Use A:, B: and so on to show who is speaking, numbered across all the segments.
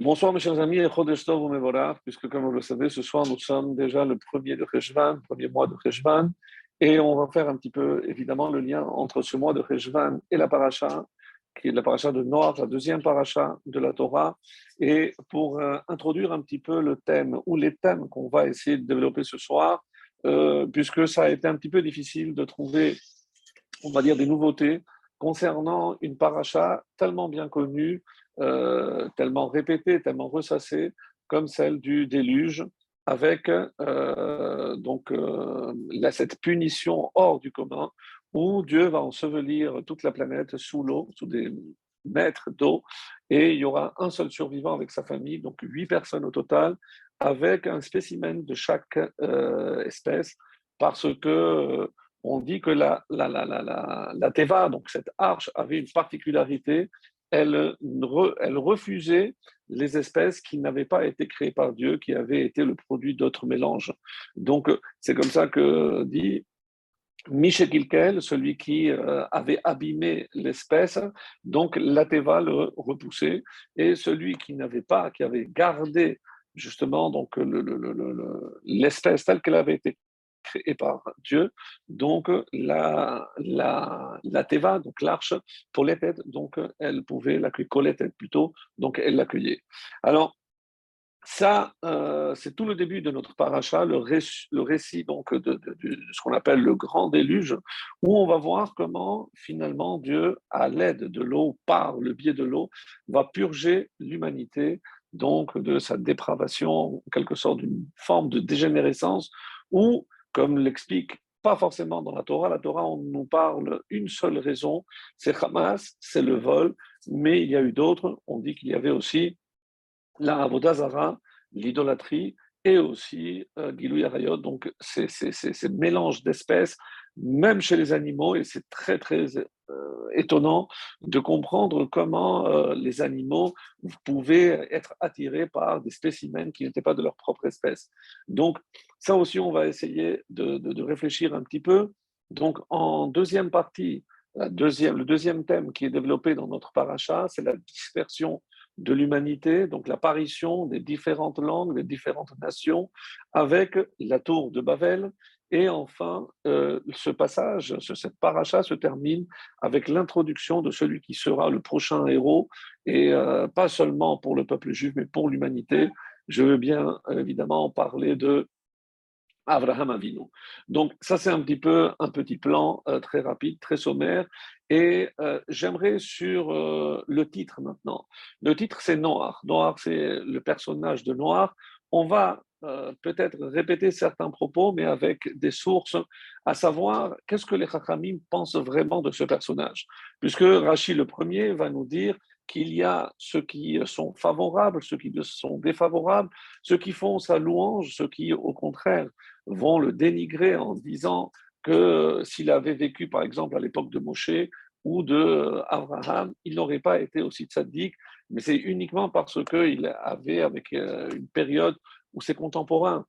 A: Bonsoir mes chers amis, et puisque comme vous le savez, ce soir nous sommes déjà le premier de Rejvan, premier mois de Rejvan, et on va faire un petit peu évidemment le lien entre ce mois de Rejvan et la paracha, qui est la paracha de Noir, la deuxième paracha de la Torah, et pour euh, introduire un petit peu le thème ou les thèmes qu'on va essayer de développer ce soir, euh, puisque ça a été un petit peu difficile de trouver, on va dire, des nouveautés concernant une paracha tellement bien connue euh, tellement répétée, tellement ressassée, comme celle du déluge, avec euh, donc euh, cette punition hors du commun, où Dieu va ensevelir toute la planète sous l'eau, sous des mètres d'eau, et il y aura un seul survivant avec sa famille, donc huit personnes au total, avec un spécimen de chaque espèce, parce que on dit que la, la, la, la, la Teva, donc cette arche, avait une particularité, elle, refusait les espèces qui n'avaient pas été créées par Dieu, qui avaient été le produit d'autres mélanges. Donc, c'est comme ça que dit Kilkel, celui qui euh, avait abîmé l'espèce, donc la teva le repoussait, et celui qui n'avait pas, qui avait gardé justement donc l'espèce telle qu'elle avait été créée par Dieu. Donc, la, la, la Teva, donc l'arche, pour les têtes, donc elle pouvait l'accueillir, plutôt, donc elle l'accueillait. Alors, ça, euh, c'est tout le début de notre paracha, le, le récit donc de, ce qu'on appelle le grand déluge, où on va voir comment finalement Dieu, à l'aide de l'eau, par le biais de l'eau, va purger l'humanité donc de sa dépravation, en quelque sorte d'une forme de dégénérescence, où comme l'explique pas forcément dans la Torah. La Torah, on nous parle une seule raison, c'est Hamas, c'est le vol, mais il y a eu d'autres. On dit qu'il y avait aussi la Avodazara, l'idolâtrie, et aussi euh, Gilou Yarayot, donc c'est ce mélange d'espèces, même chez les animaux, et c'est très très euh, étonnant de comprendre comment euh, les animaux pouvaient être attirés par des spécimens qui n'étaient pas de leur propre espèce. Donc, ça aussi, on va essayer de, réfléchir un petit peu. Donc, en deuxième partie, la deuxième, le deuxième thème qui est développé dans notre paracha, c'est la dispersion de l'humanité, donc l'apparition des différentes langues, des différentes nations, avec la tour de Babel et enfin, euh, ce passage, cette paracha se termine avec l'introduction de celui qui sera le prochain héros, et euh, pas seulement pour le peuple juif, mais pour l'humanité. Je veux bien évidemment parler de Abraham Avinu. Donc ça, c'est un petit peu un petit plan euh, très rapide, très sommaire. Et j'aimerais sur le titre maintenant. Le titre, c'est Noir. Noir, c'est le personnage de Noir. On va euh, peut-être répéter certains propos, mais avec des sources, à savoir qu'est-ce que les Chachamim pensent vraiment de ce personnage? Puisque Rachid le premier va nous dire qu'il y a ceux qui sont favorables, ceux qui sont défavorables, ceux qui font sa louange, ceux qui, au contraire, vont le dénigrer en disant que s'il avait vécu, par exemple, à l'époque de Moshe ou de Abraham, il n'aurait pas été aussi tzaddik, mais c'est uniquement parce qu'il avait, avec euh, une période où ses contemporains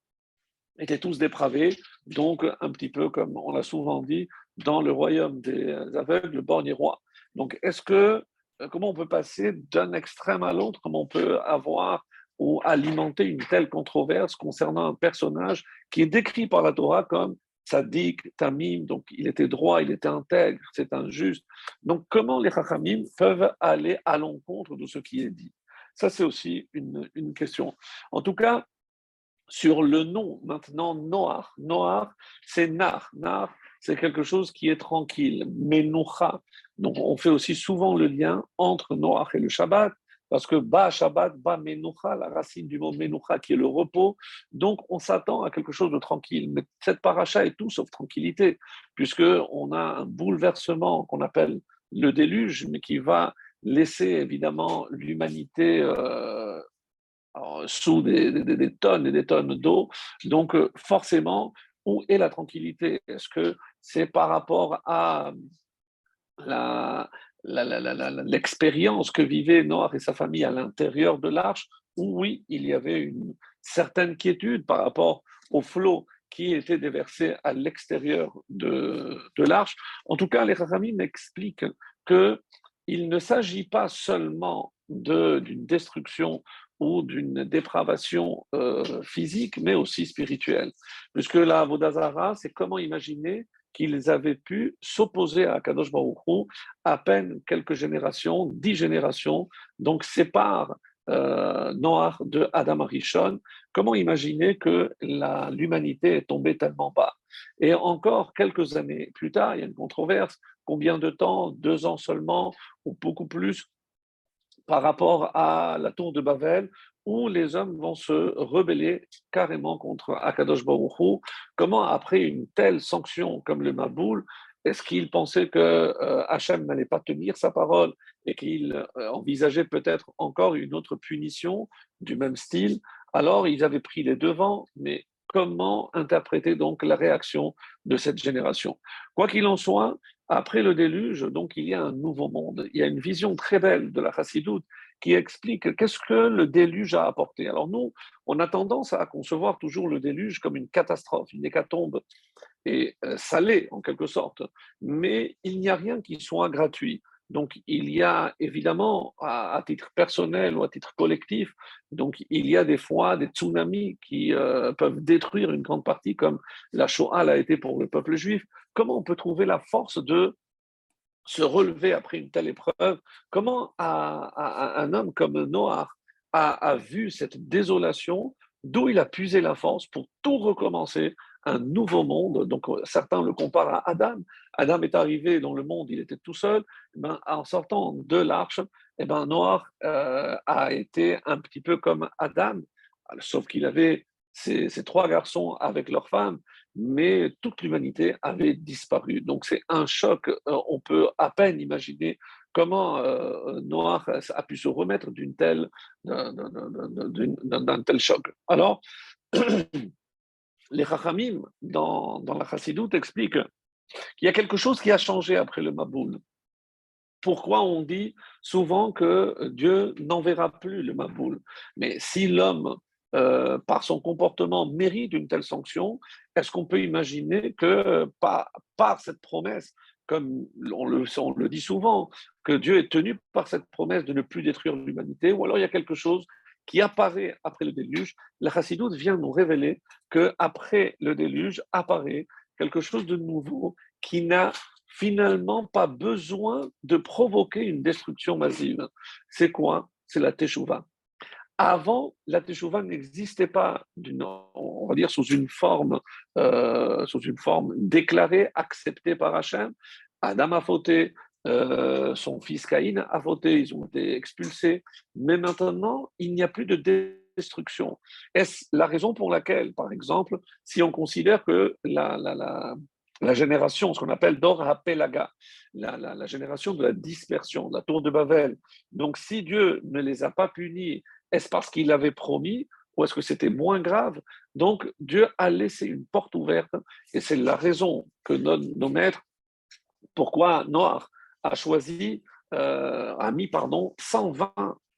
A: étaient tous dépravés, donc un petit peu comme on l'a souvent dit, dans le royaume des aveugles, le borgne roi. Donc, est-ce que, euh, comment on peut passer d'un extrême à l'autre, comment on peut avoir ou alimenter une telle controverse concernant un personnage qui est décrit par la Torah comme sadique, tamim, donc il était droit, il était intègre, c'est injuste. Donc comment les chachamim peuvent aller à l'encontre de ce qui est dit? Ça, c'est aussi une, une question. En tout cas, sur le nom maintenant noir. Noir, c'est nar. Nar, c'est quelque chose qui est tranquille. Menoucha. Donc on fait aussi souvent le lien entre noir et le Shabbat, parce que ba Shabbat, ba menoucha, la racine du mot menoucha qui est le repos. Donc on s'attend à quelque chose de tranquille. Mais cette paracha est tout sauf tranquillité, puisque on a un bouleversement qu'on appelle le déluge, mais qui va laisser évidemment l'humanité euh, sous des, tonnes et des tonnes d'eau. Donc, euh, forcément, où est la tranquillité? Est-ce que c'est par rapport à l'expérience que vivait Noir et sa famille à l'intérieur de l'arche, où oui, il y avait une certaine quiétude par rapport au flot qui était déversé à l'extérieur de, de l'arche. En tout cas, les Rachamim m'expliquent qu'il ne s'agit pas seulement d'une destruction ou d'une dépravation euh, physique, mais aussi spirituelle. Puisque la Vodazara, c'est comment imaginer qu'ils avaient pu s'opposer à Kadosh Baruch à peine quelques générations, dix générations, donc sépare euh, Noir de Adam Arishon. Comment imaginer que l'humanité est tombée tellement bas? Et encore quelques années plus tard, il y a une controverse. Combien de temps? Deux ans seulement ou beaucoup plus par rapport à la tour de Babel, où les hommes vont se rebeller carrément contre Akadosh Baruch Comment, après une telle sanction comme le Maboul, est-ce qu'ils pensaient que euh, Hachem n'allait pas tenir sa parole et qu'il euh, envisageait peut-être encore une autre punition du même style? Alors, ils avaient pris les devants, mais comment interpréter donc la réaction de cette génération? Quoi qu'il en soit, après le déluge, donc il y a un nouveau monde. Il y a une vision très belle de la chassidoute qui explique qu'est-ce que le déluge a apporté. Alors nous, on a tendance à concevoir toujours le déluge comme une catastrophe, une hécatombe, et euh, salée en quelque sorte. Mais il n'y a rien qui soit gratuit. Donc, il y a évidemment, à, titre personnel ou à titre collectif, donc il y a des fois des tsunamis qui euh, peuvent détruire une grande partie, comme la Shoah l'a été pour le peuple juif. Comment on peut trouver la force de se relever après une telle épreuve? Comment un homme comme Noah a vu cette désolation, d'où il a puisé la force pour tout recommencer un nouveau monde? Donc certains le comparent à Adam. Adam est arrivé dans le monde, il était tout seul. Eh ben, en sortant de l'arche, eh ben, Noir euh, a été un petit peu comme Adam, sauf qu'il avait ses, trois garçons avec leurs femmes, mais toute l'humanité avait disparu. Donc c'est un choc, euh, on peut à peine imaginer comment euh, Noir a pu se remettre d'une telle, d'un tel choc. Alors, les Chachamim, dans, dans la Chassidoute, expliquent qu'il y a quelque chose qui a changé après le Maboul. Pourquoi on dit souvent que Dieu n'enverra plus le Maboul? Mais si l'homme, euh, par son comportement, mérite une telle sanction, est-ce qu'on peut imaginer que par, par cette promesse, comme on le, le, dit souvent, que Dieu est tenu par cette promesse de ne plus détruire l'humanité, ou alors il y a quelque chose qui apparaît après le déluge, la chassidoute vient nous révéler que après le déluge apparaît quelque chose de nouveau qui n'a finalement pas besoin de provoquer une destruction massive. C'est quoi? C'est la teshuva. Avant, la teshuva n'existait pas, on va dire sous une forme, euh, sous une forme déclarée, acceptée par Hachem. Adam a fauté, euh, son fils Caïn a voté, ils ont été expulsés. Mais maintenant, il n'y a plus de destruction. Est-ce la raison pour laquelle, par exemple, si on considère que la, la, la, génération, ce qu'on appelle Dor Hapelaga, la, la, génération de la dispersion, la tour de Babel, donc si Dieu ne les a pas punis, est-ce parce qu'il avait promis ou est-ce que c'était moins grave? Donc Dieu a laissé une porte ouverte et c'est la raison que nos, nos maîtres, pourquoi Noir a choisi, euh, a mis pardon, 120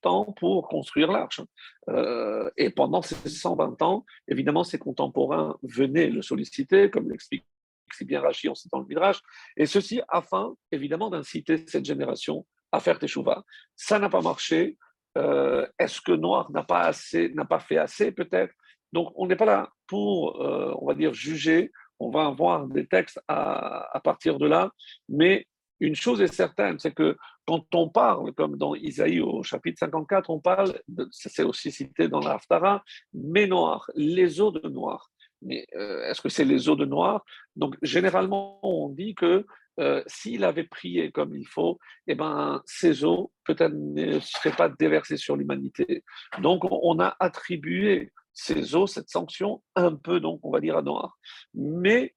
A: ans pour construire l'arche. Euh, et pendant ces 120 ans, évidemment, ses contemporains venaient le solliciter, comme l'explique si bien Rachi en citant le Midrash, et ceci afin, évidemment, d'inciter cette génération à faire Teshuvah. Ça n'a pas marché. Euh, est-ce que Noir n'a pas, assez, n'a pas fait assez, peut-être? Donc, on n'est pas là pour, on va dire, juger. On va avoir des textes à, partir de là, mais une chose est certaine, c'est que quand on parle, comme dans Isaïe au chapitre 54, on parle, c'est aussi cité dans l'Aftara, mais noir, les eaux de noir. Mais euh, est-ce que c'est les eaux de noir? Donc généralement, on dit que euh, s'il avait prié comme il faut, eh ben, ces eaux peut-être ne seraient pas déversées sur l'humanité. Donc on a attribué ces eaux, cette sanction, un peu, donc on va dire à noir. Mais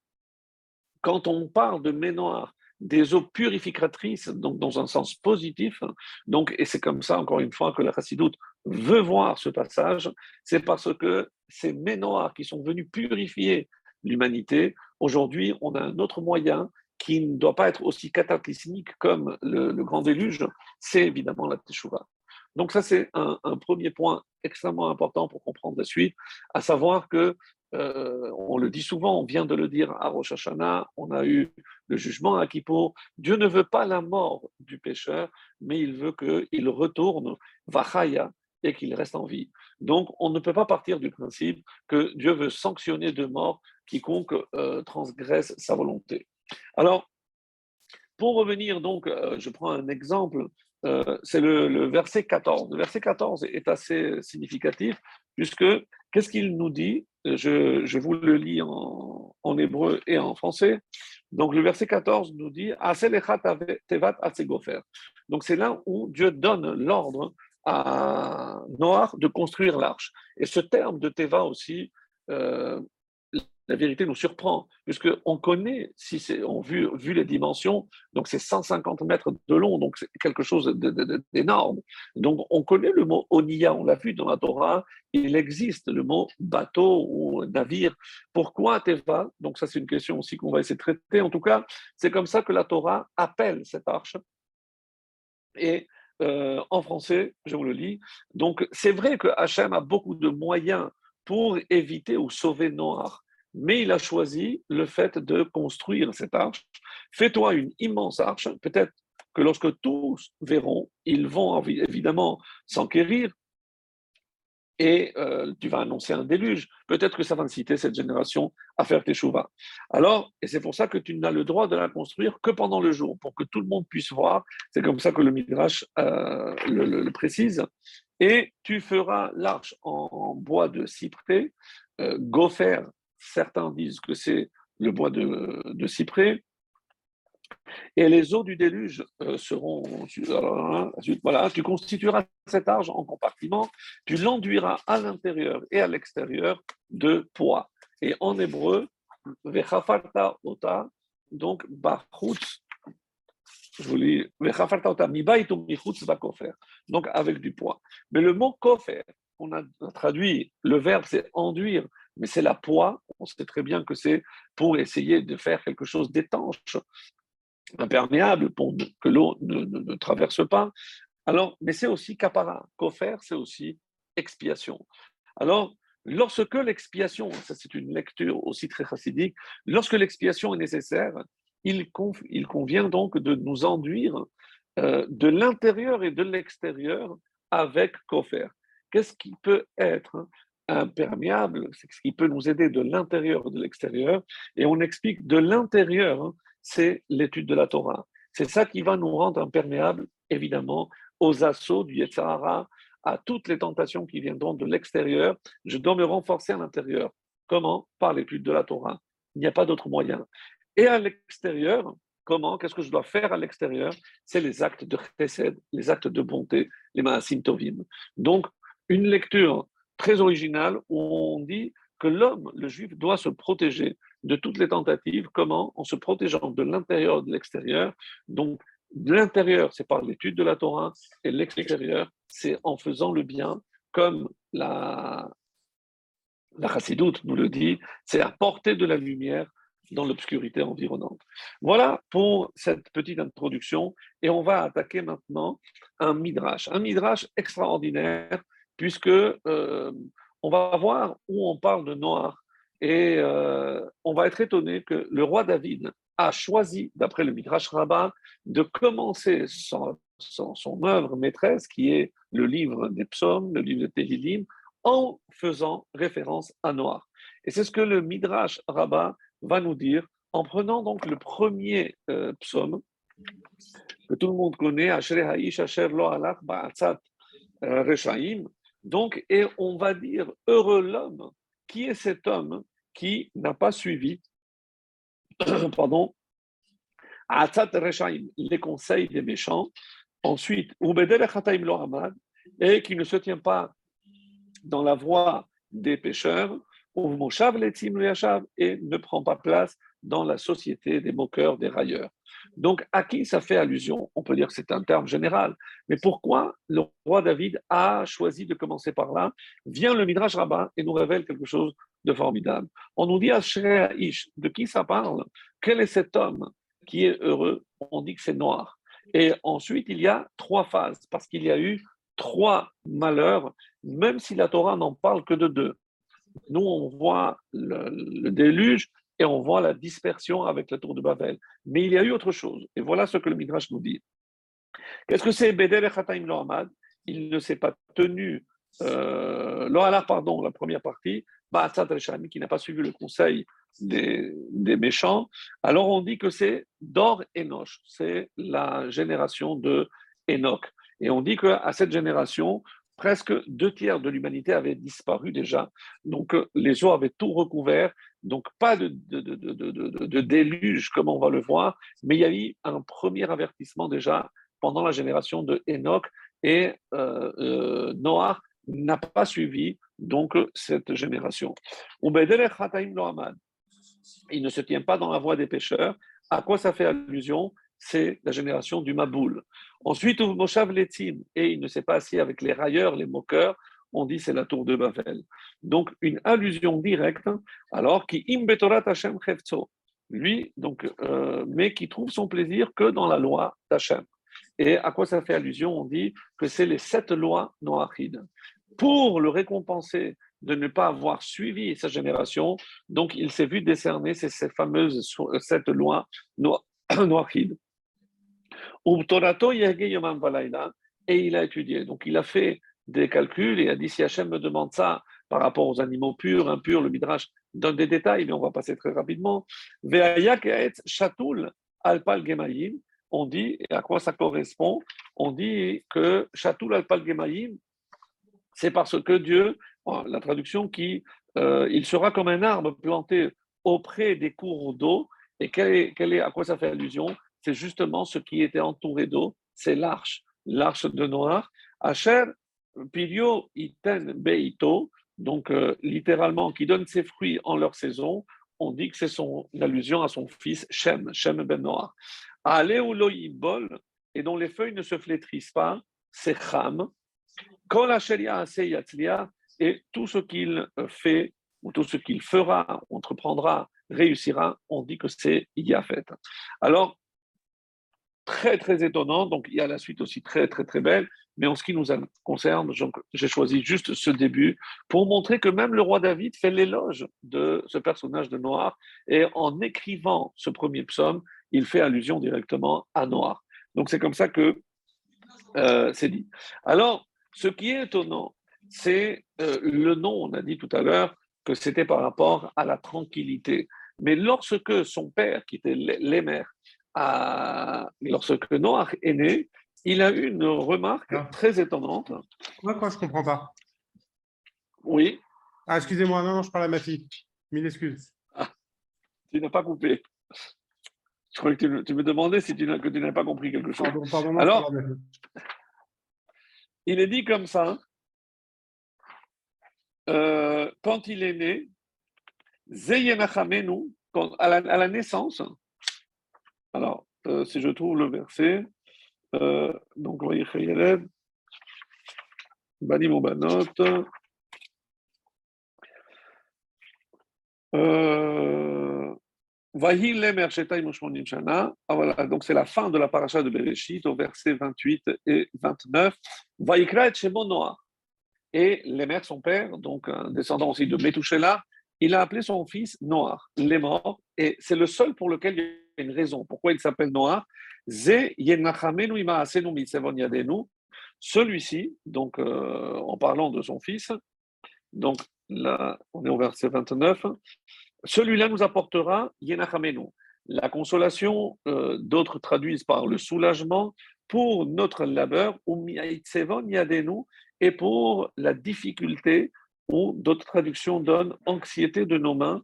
A: quand on parle de noir des eaux purificatrices, donc dans un sens positif. Donc, et c'est comme ça, encore une fois, que la chassidoute veut voir ce passage, c'est parce que ces ménoirs qui sont venus purifier l'humanité, aujourd'hui, on a un autre moyen qui ne doit pas être aussi cataclysmique comme le, grand déluge, c'est évidemment la teshuva. Donc ça, c'est un, premier point extrêmement important pour comprendre la suite, à savoir que euh, on le dit souvent, on vient de le dire à Rosh Hashanah, on a eu le jugement à Kippour. Dieu ne veut pas la mort du pécheur, mais il veut qu'il retourne, Vachaya, et qu'il reste en vie. Donc, on ne peut pas partir du principe que Dieu veut sanctionner de mort quiconque euh, transgresse sa volonté. Alors, pour revenir donc, euh, je prends un exemple, c'est le, verset 14. Le verset 14 est assez significatif puisque qu'est-ce qu'il nous dit? Je, vous le lis en, hébreu et en français. Donc le verset 14 nous dit Donc c'est là où Dieu donne l'ordre à Noir de construire l'arche. Et ce terme de Teva aussi, euh, la vérité nous surprend, puisqu'on connaît, si on vu, vu les dimensions, donc c'est 150 mètres de long, donc c'est quelque chose d'énorme. Donc on connaît le mot Onia, on l'a vu dans la Torah, il existe le mot bateau ou navire. Pourquoi Teva? Donc ça c'est une question aussi qu'on va essayer de traiter. En tout cas, c'est comme ça que la Torah appelle cette arche. Et euh, en français, je vous le lis. Donc c'est vrai que Hachem a beaucoup de moyens pour éviter ou sauver Noir mais il a choisi le fait de construire cette arche. Fais-toi une immense arche, peut-être que lorsque tous verront, ils vont évidemment s'enquérir et euh, tu vas annoncer un déluge. Peut-être que ça va inciter cette génération à faire tes chouvas. Alors, et c'est pour ça que tu n'as le droit de la construire que pendant le jour, pour que tout le monde puisse voir. C'est comme ça que le Midrash euh, le, précise. Et tu feras l'arche en, bois de cyprès, euh, gopher Certains disent que c'est le bois de, cyprès. Et les eaux du déluge euh, seront. Voilà, tu constitueras cet arge en compartiment, tu l'enduiras à l'intérieur et à l'extérieur de poids. Et en hébreu, vechafarta ota, donc bachutz, je vous lis, vechafarta ota, donc avec du poids. Mais le mot kofer, on a traduit, le verbe c'est enduire, mais c'est la poix. On sait très bien que c'est pour essayer de faire quelque chose d'étanche, imperméable, pour que l'eau ne, traverse pas. Alors, mais c'est aussi capara. Kofer, c'est aussi expiation. Alors, lorsque l'expiation, ça c'est une lecture aussi très chassidique, lorsque l'expiation est nécessaire, il, convient donc de nous enduire euh, de l'intérieur et de l'extérieur avec kofer. Qu'est-ce qui peut être imperméable, c'est ce qui peut nous aider de l'intérieur de l'extérieur. Et on explique de l'intérieur, hein, c'est l'étude de la Torah. C'est ça qui va nous rendre imperméables, évidemment, aux assauts du Yetzirah, à toutes les tentations qui viendront de l'extérieur. Je dois me renforcer à l'intérieur. Comment? Par l'étude de la Torah. Il n'y a pas d'autre moyen. Et à l'extérieur, comment? Qu'est-ce que je dois faire à l'extérieur? C'est les actes de chesed, les actes de bonté, les maasim tovim. Donc, une lecture très original où on dit que l'homme, le juif, doit se protéger de toutes les tentatives. Comment? En se protégeant de l'intérieur et de l'extérieur. Donc, l'intérieur, c'est par l'étude de la Torah, et l'extérieur, c'est en faisant le bien, comme la, la Chassidoute nous le dit, c'est apporter de la lumière dans l'obscurité environnante. Voilà pour cette petite introduction, et on va attaquer maintenant un midrash, un midrash extraordinaire puisque euh, on va voir où on parle de noir et euh, on va être étonné que le roi David a choisi, d'après le Midrash Rabbah, de commencer son, œuvre maîtresse, qui est le livre des psaumes, le livre de Tehillim, en faisant référence à noir. Et c'est ce que le Midrash Rabbah va nous dire en prenant donc le premier euh, psaume que tout le monde connaît, Ha'ish Asher Ba'atzat Reshaim, donc, et on va dire, heureux l'homme, qui est cet homme qui n'a pas suivi, pardon, les conseils des méchants, ensuite, et qui ne se tient pas dans la voie des pécheurs, et ne prend pas place dans la société des moqueurs, des railleurs. Donc, à qui ça fait allusion? On peut dire que c'est un terme général. Mais pourquoi le roi David a choisi de commencer par là? Vient le Midrash Rabbah et nous révèle quelque chose de formidable. On nous dit à Ish, de qui ça parle? Quel est cet homme qui est heureux? On dit que c'est noir. Et ensuite, il y a trois phases, parce qu'il y a eu trois malheurs, même si la Torah n'en parle que de deux. Nous, on voit le déluge et on voit la dispersion avec la tour de Babel. Mais il y a eu autre chose. Et voilà ce que le Midrash nous dit. Qu'est-ce que c'est Bedel Chataim Lohamad Il ne s'est pas tenu euh, pardon, la première partie, qui n'a pas suivi le conseil des, méchants, alors on dit que c'est Dor Enoch, c'est la génération de Enoch. Et on dit qu'à cette génération, presque deux tiers de l'humanité avaient disparu déjà. Donc les eaux avaient tout recouvert. Donc pas de, déluge comme on va le voir, mais il y a eu un premier avertissement déjà pendant la génération de Enoch et euh, euh Noah n'a pas suivi donc cette génération. Il ne se tient pas dans la voie des pécheurs. À quoi ça fait allusion? C'est la génération du Maboul. Ensuite, Moshav Letim, et il ne s'est pas assis avec les railleurs, les moqueurs. On dit c'est la tour de Babel. Donc une allusion directe, alors qui imbetorat Hashem lui, donc, euh, mais qui trouve son plaisir que dans la loi d'Hachem. Et à quoi ça fait allusion? On dit que c'est les sept lois noachides pour le récompenser de ne pas avoir suivi sa génération, donc il s'est vu décerner ces, fameuses sept lois noachides. Et il a étudié. Donc il a fait des calculs et a dit si Hachem me demande ça par rapport aux animaux purs, impurs, le Midrash donne des détails, mais on va passer très rapidement. alpal on dit, et à quoi ça correspond? On dit que Chatoul alpal gemalim, c'est parce que Dieu, la traduction qui, euh, il sera comme un arbre planté auprès des cours d'eau. Et quel est, à quoi ça fait allusion? C'est justement ce qui était entouré d'eau, c'est l'arche, l'arche de Noir. Pirio iten beito, donc euh, littéralement qui donne ses fruits en leur saison. On dit que c'est son allusion à son fils Shem, Shem ben Noir. bol et dont les feuilles ne se flétrissent pas, c'est Cham, et tout ce qu'il fait ou tout ce qu'il fera, entreprendra, réussira, on dit que c'est Yafet. Alors, très très étonnant, donc il y a la suite aussi très très très belle, mais en ce qui nous concerne, j'ai choisi juste ce début pour montrer que même le roi David fait l'éloge de ce personnage de Noir, et en écrivant ce premier psaume, il fait allusion directement à Noir. Donc c'est comme ça que euh, c'est dit. Alors, ce qui est étonnant, c'est euh, le nom, on a dit tout à l'heure que c'était par rapport à la tranquillité. Mais lorsque son père, qui était l'émer, lorsque Noah est né, il a eu une remarque ah. très étonnante.
B: Moi, quoi, je ne comprends pas?
A: Oui.
B: Ah, excusez-moi, non, je parle à ma fille. Mille excuses. Ah,
A: tu n'as pas coupé. Je croyais que tu, me demandais si tu que tu n'avais pas compris quelque chose. Pardon, pardon, Alors, il est dit comme ça, euh, quand il est né, à la, à la naissance, alors, euh, si je trouve le verset, euh, donc, voyez, Bani Mobanot, euh, ah, donc c'est la fin de la paracha de Bereshit au verset 28 et 29. Et les mères, son père, donc un descendant aussi de Metouchela, il a appelé son fils Noir, les et c'est le seul pour lequel il y a une raison. Pourquoi il s'appelle Noir Celui-ci, donc euh, en parlant de son fils, donc là, on est au verset 29, celui-là nous apportera Yenachamenu, la consolation, euh, d'autres traduisent par le soulagement pour notre labeur, et pour la difficulté, ou d'autres traductions donnent anxiété de nos mains,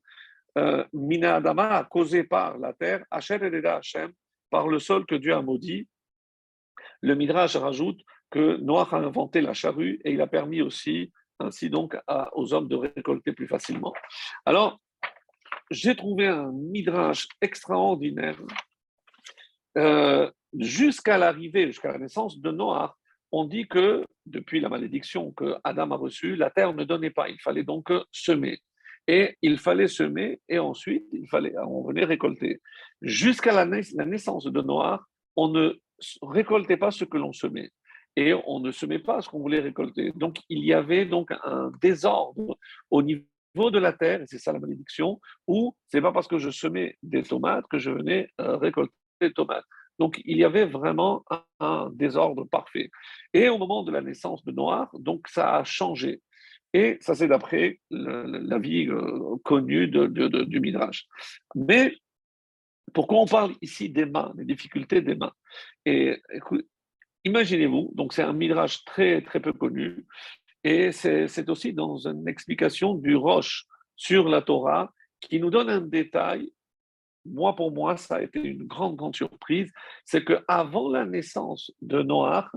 A: euh, Mina Adama, causée par la terre, Asher Hashem, par le sol que Dieu a maudit. Le Midrash rajoute que Noah a inventé la charrue et il a permis aussi, ainsi donc, aux hommes de récolter plus facilement. Alors, j'ai trouvé un midrash extraordinaire. Euh, jusqu'à l'arrivée, jusqu'à la naissance de Noah, on dit que depuis la malédiction que Adam a reçue, la terre ne donnait pas. Il fallait donc semer. Et il fallait semer et ensuite il fallait, on venait récolter. Jusqu'à la, naissance de Noah, on ne récoltait pas ce que l'on semait et on ne semait pas ce qu'on voulait récolter. Donc il y avait donc un désordre au niveau de la terre, et c'est ça la malédiction, où c'est pas parce que je semais des tomates que je venais euh, récolter des tomates. Donc, il y avait vraiment un, désordre parfait. Et au moment de la naissance de Noir, donc ça a changé. Et ça, c'est d'après la vie euh, connue du Midrash. Mais pourquoi on parle ici des mains, des difficultés des mains? Et imaginez-vous, donc c'est un Midrash très, très peu connu, et c'est aussi dans une explication du Roche sur la Torah qui nous donne un détail. Moi, pour moi, ça a été une grande, grande surprise. C'est qu'avant la naissance de Noach,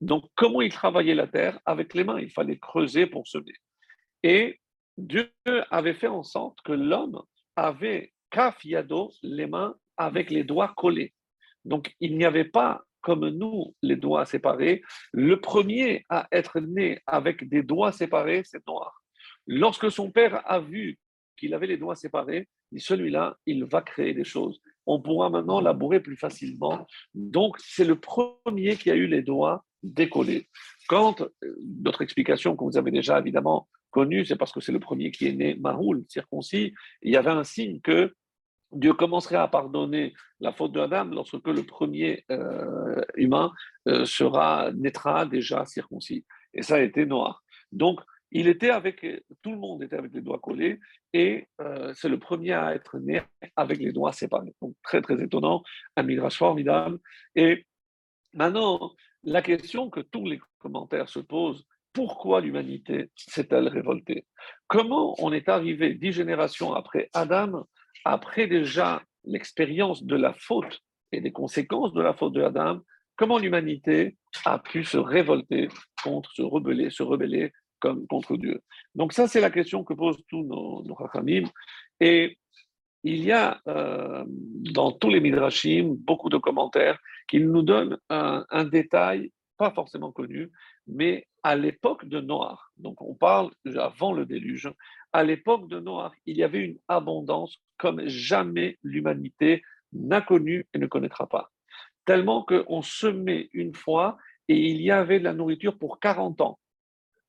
A: donc comment il travaillait la terre? Avec les mains, il fallait creuser pour semer. Et Dieu avait fait en sorte que l'homme avait les mains avec les doigts collés. Donc il n'y avait pas comme nous les doigts séparés. Le premier à être né avec des doigts séparés, c'est Noir. Lorsque son père a vu qu'il avait les doigts séparés, celui-là, il va créer des choses. On pourra maintenant labourer plus facilement. Donc, c'est le premier qui a eu les doigts décollés. Quand, notre euh, explication que vous avez déjà évidemment connue, c'est parce que c'est le premier qui est né maroul, circoncis, il y avait un signe que Dieu commencerait à pardonner la faute de Adam lorsque le premier euh, humain euh, sera naîtra déjà circoncis. Et ça a été Noir. Donc, il était avec, tout le monde était avec les doigts collés, et euh, c'est le premier à être né avec les doigts séparés. Donc, très, très étonnant, un midrash formidable. Et maintenant, la question que tous les commentaires se posent, pourquoi l'humanité s'est-elle révoltée? Comment on est arrivé dix générations après Adam après déjà l'expérience de la faute et des conséquences de la faute de Adam, comment l'humanité a pu se révolter contre, se rebeller, se rebeller contre Dieu. Donc ça, c'est la question que posent tous nos, nos Et il y a euh, dans tous les midrashim beaucoup de commentaires qui nous donnent un détail pas forcément connu, mais à l'époque de Noir, donc on parle avant le déluge, à l'époque de Noir, il y avait une abondance comme jamais l'humanité n'a connu et ne connaîtra pas. Tellement qu'on semait une fois et il y avait de la nourriture pour 40 ans.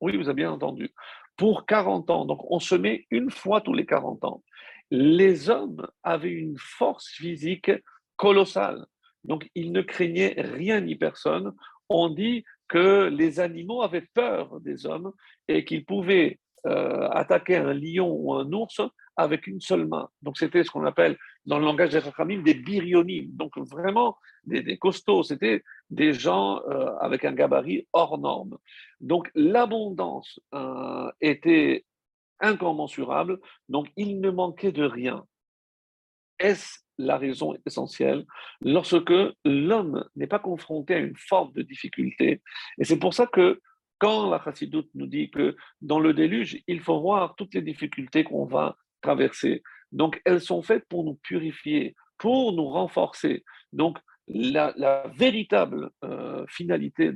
A: Oui, vous avez bien entendu. Pour 40 ans. Donc on semait une fois tous les 40 ans. Les hommes avaient une force physique colossale. Donc ils ne craignaient rien ni personne. On dit que les animaux avaient peur des hommes et qu'ils pouvaient euh, attaquer un lion ou un ours avec une seule main. Donc c'était ce qu'on appelle dans le langage des Rachamim des birionymes, donc vraiment des, costauds, c'était des gens euh, avec un gabarit hors norme. Donc l'abondance euh, était incommensurable, donc il ne manquait de rien. Est-ce la raison essentielle lorsque l'homme n'est pas confronté à une forme de difficulté Et c'est pour ça que quand la chassidoute nous dit que dans le déluge, il faut voir toutes les difficultés qu'on va traverser. Donc, elles sont faites pour nous purifier, pour nous renforcer. Donc, la, véritable euh, finalité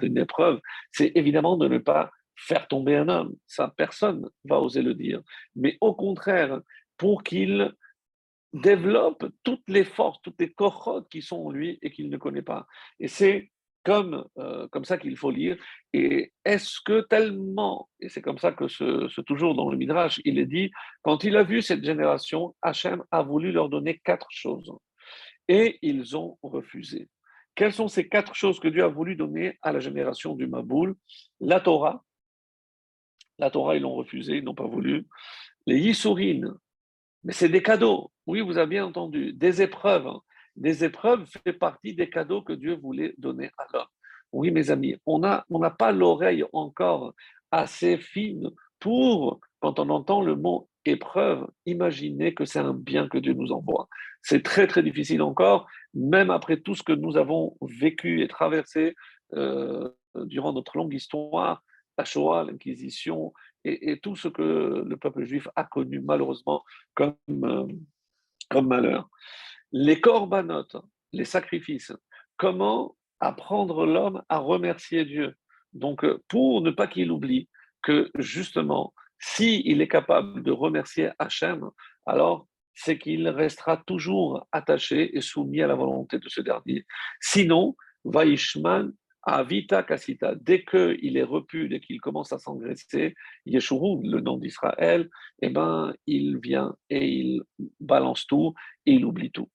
A: d'une épreuve, c'est évidemment de ne pas faire tomber un homme. Ça, personne va oser le dire. Mais au contraire, pour qu'il développe toutes les forces, toutes les corottes qui sont en lui et qu'il ne connaît pas. Et c'est comme, euh, comme ça qu'il faut lire. Et est-ce que tellement, et c'est comme ça que ce, toujours dans le Midrash, il est dit, quand il a vu cette génération, Hachem a voulu leur donner quatre choses. Et ils ont refusé. Quelles sont ces quatre choses que Dieu a voulu donner à la génération du Maboul? La Torah. La Torah, ils l'ont refusé, ils n'ont pas voulu. Les Yissourines, mais c'est des cadeaux. Oui, vous avez bien entendu. Des épreuves des épreuves fait partie des cadeaux que Dieu voulait donner à l'homme. Oui, mes amis, on n'a pas l'oreille encore assez fine pour, quand on entend le mot épreuve, imaginer que c'est un bien que Dieu nous envoie. C'est très, très difficile encore, même après tout ce que nous avons vécu et traversé euh, durant notre longue histoire, la Shoah, l'Inquisition, et, tout ce que le peuple juif a connu malheureusement comme, euh, comme malheur. Les corbanotes, les sacrifices, comment apprendre l'homme à remercier Dieu? Donc, euh, pour ne pas qu'il oublie que justement, s'il est capable de remercier Hachem, alors c'est qu'il restera toujours attaché et soumis à la volonté de ce dernier. Sinon, Vaishman Avita Kasita, dès qu'il est repu, dès qu'il commence à s'engraisser, Yeshurun, le nom d'Israël, eh ben, il vient et il balance tout et il oublie tout.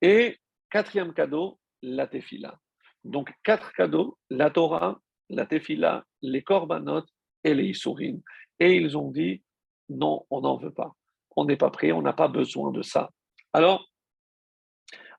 A: Et Quatrième cadeau, la tefila. Donc, quatre cadeaux, la Torah, la tefila, les korbanot et les isurim. Et ils ont dit, non, on n'en veut pas. On n'est pas prêt, on n'a pas besoin de ça. Alors,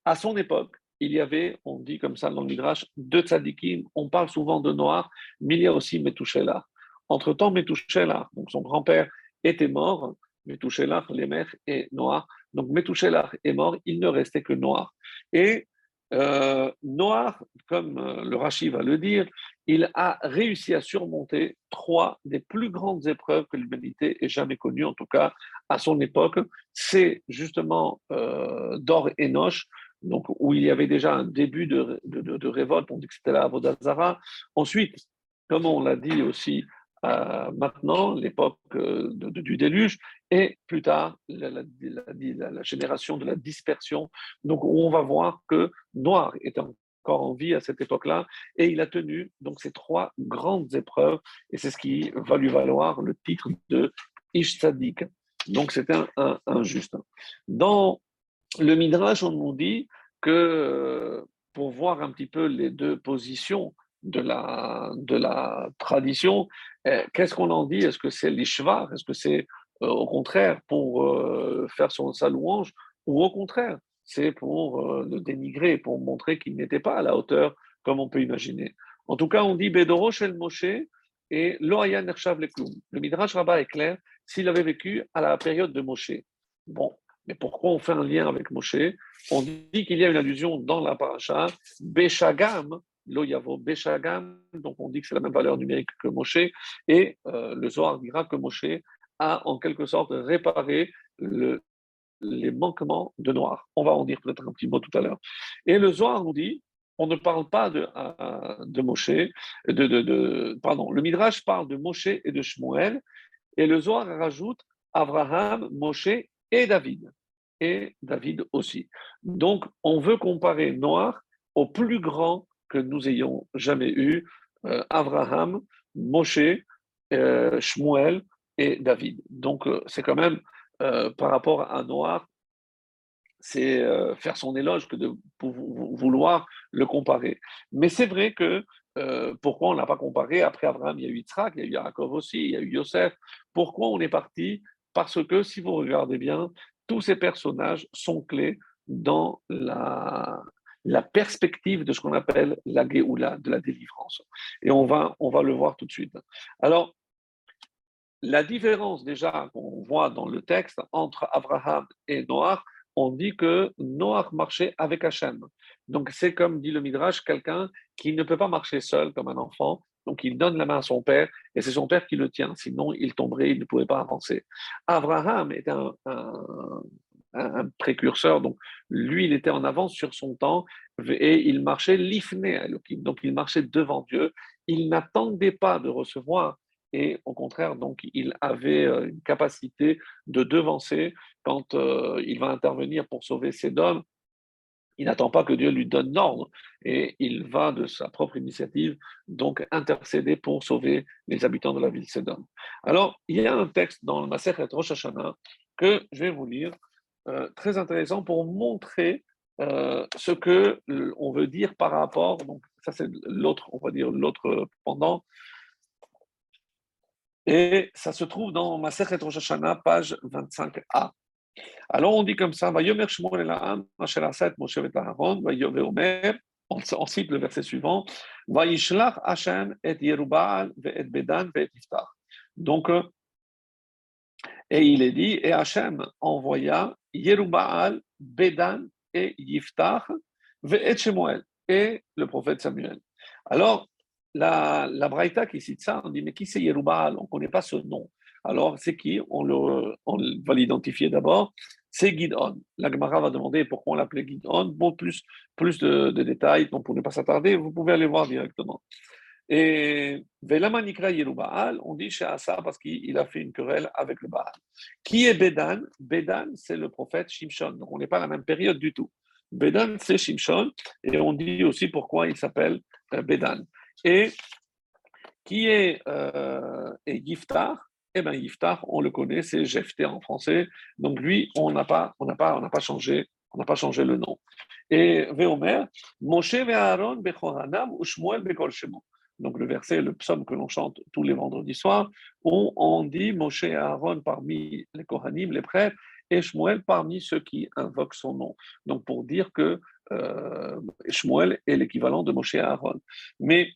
A: à son époque, il y avait, on dit comme ça dans le Midrash, deux tzadikim. On parle souvent de Noir, mais il y a aussi Metouchela. Entre-temps, Metouchela, donc son grand-père, était mort. Metouchela, les mères, et Noir. Donc Metouchela est mort, il ne restait que Noir. Et euh, Noir, comme euh, le Rashi va le dire, il a réussi à surmonter trois des plus grandes épreuves que l'humanité ait jamais connues, en tout cas à son époque. C'est justement euh, Dor Enoch, donc, où il y avait déjà un début de, révolte, on dit que c'était la Avodazara. Ensuite, comme on l'a dit aussi euh, maintenant, l'époque euh, du déluge, et plus tard, la, la, génération de la dispersion. Donc, on va voir que Noir est encore en vie à cette époque-là, et il a tenu donc ces trois grandes épreuves, et c'est ce qui va lui valoir le titre de Ish Donc, c'était un, un, juste. Dans le Midrash, on nous dit que euh, pour voir un petit peu les deux positions de la, de la tradition, eh, qu'est-ce qu'on en dit? Est-ce que c'est l'ishvar? Est-ce que c'est euh, au contraire pour euh, faire son, sa louange? Ou au contraire, c'est pour le dénigrer, pour montrer qu'il n'était pas à la hauteur comme on peut imaginer. En tout cas, on dit Bedoro el Moshe et Loaya Nershav Le Midrash Rabbah est clair s'il avait vécu à la période de Moshe. Bon, mais pourquoi on fait un lien avec Moshe? On dit qu'il y a une allusion dans la paracha, Beshagam, Loyavo Beshagam, donc on dit que c'est la même valeur numérique que Moshe, et euh, le Zohar dira que Moshe a en quelque sorte réparé les manquements de Noir. On va en dire peut-être un petit mot tout à l'heure. Et le Zohar nous dit, on ne parle pas de, euh, Moshe, de, pardon, le Midrash parle de Moshe et de Shmuel, et le Zohar rajoute Abraham, Moshe et David. Et David aussi. Donc, on veut comparer Noir au plus grand que nous ayons jamais eu, euh, Abraham, Moshe, euh, Shmuel et David. Donc, euh, c'est quand même, par rapport à Noir, c'est faire son éloge que de vouloir le comparer. Mais c'est vrai que pourquoi on ne l'a pas comparé Après Abraham, il y a eu Yitzhak, il y a eu Yaakov aussi, il y a eu Yosef. Pourquoi on est parti parce que si vous regardez bien, tous ces personnages sont clés dans la, perspective de ce qu'on appelle la Géoula, de la délivrance. Et on va, on va le voir tout de suite. Alors, la différence déjà qu'on voit dans le texte entre Abraham et Noach, on dit que Noach marchait avec Hachem. Donc c'est comme dit le Midrash, quelqu'un qui ne peut pas marcher seul comme un enfant, donc il donne la main à son père et c'est son père qui le tient, sinon il tomberait, il ne pouvait pas avancer. Abraham est un, précurseur, donc lui il était en avance sur son temps et il marchait l'ifné donc il marchait devant Dieu, il n'attendait pas de recevoir et au contraire, donc, il avait euh, une capacité de devancer quand euh, il va intervenir pour sauver ses hommes il n'attend pas que Dieu lui donne l'ordre et il va de sa propre initiative donc intercéder pour sauver les habitants de la ville Sédom. Alors, il y a un texte dans le Masechet Rosh Hashanah que je vais vous lire, euh, très intéressant pour montrer euh, ce que on veut dire par rapport, donc ça c'est l'autre, on va dire l'autre pendant, et ça se trouve dans Masechet Rosh Hashanah, page 25a. Alors on dit comme ça, on cite le verset suivant. Donc, et il est dit, et Hachem envoya Yerubal, Bedan et Yiftach, et Shemuel, et le prophète Samuel. Alors, la, Braïta qui cite ça, on dit, mais qui c'est Yerubal On ne connaît pas ce nom. Alors, c'est qui? On, le, va l'identifier d'abord. C'est Gidon. La Gemara va demander pourquoi on l'appelait Gidon. Bon, plus, plus de, détails, donc pour ne pas s'attarder, vous pouvez aller voir directement. Et Velamanikra Yerubaal, on dit chez Asa parce qu'il a fait une querelle avec le Baal. Qui est Bédan Bédan, c'est le prophète Shimshon. Donc on n'est pas à la même période du tout. Bédan, c'est Shimshon. Et on dit aussi pourquoi il s'appelle euh, Bédan. Et qui est euh, Giftar? Eh bien, Yiftar, on le connaît, c'est Jephthé en français. Donc lui, on n'a pas, pas, pas changé, on n'a pas changé le nom. Et Veomer, Moshe Aaron Bechohanam ou Shmuel Bekol. Donc le verset, le psaume que l'on chante tous les vendredis soirs, où on dit Moshe et Aaron parmi les Kohanim, les prêtres, et Shmuel parmi ceux qui invoquent son nom. Donc pour dire que euh, Shmuel est l'équivalent de Moshe et Aaron. Mais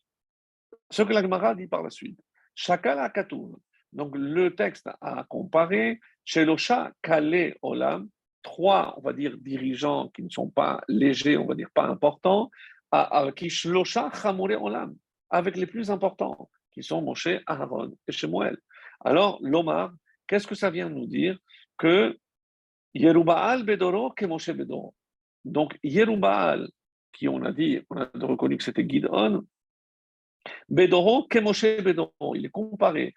A: ce que la Gemara dit par la suite, Shakala Katoum, donc le texte a comparé chez Losha, Kale Olam, trois, on va dire, dirigeants qui ne sont pas légers, on va dire pas importants, Olam, avec les plus importants, qui sont Moshe, Aaron et Shemuel. Alors, l'Omar, qu'est-ce que ça vient nous dire? Que Yerubaal Bedoro que Moshe Bedoro. Donc, Yerubaal, qui on a dit, on a reconnu que c'était Gidon, Bedoro que Moshe Bedoro. Il est comparé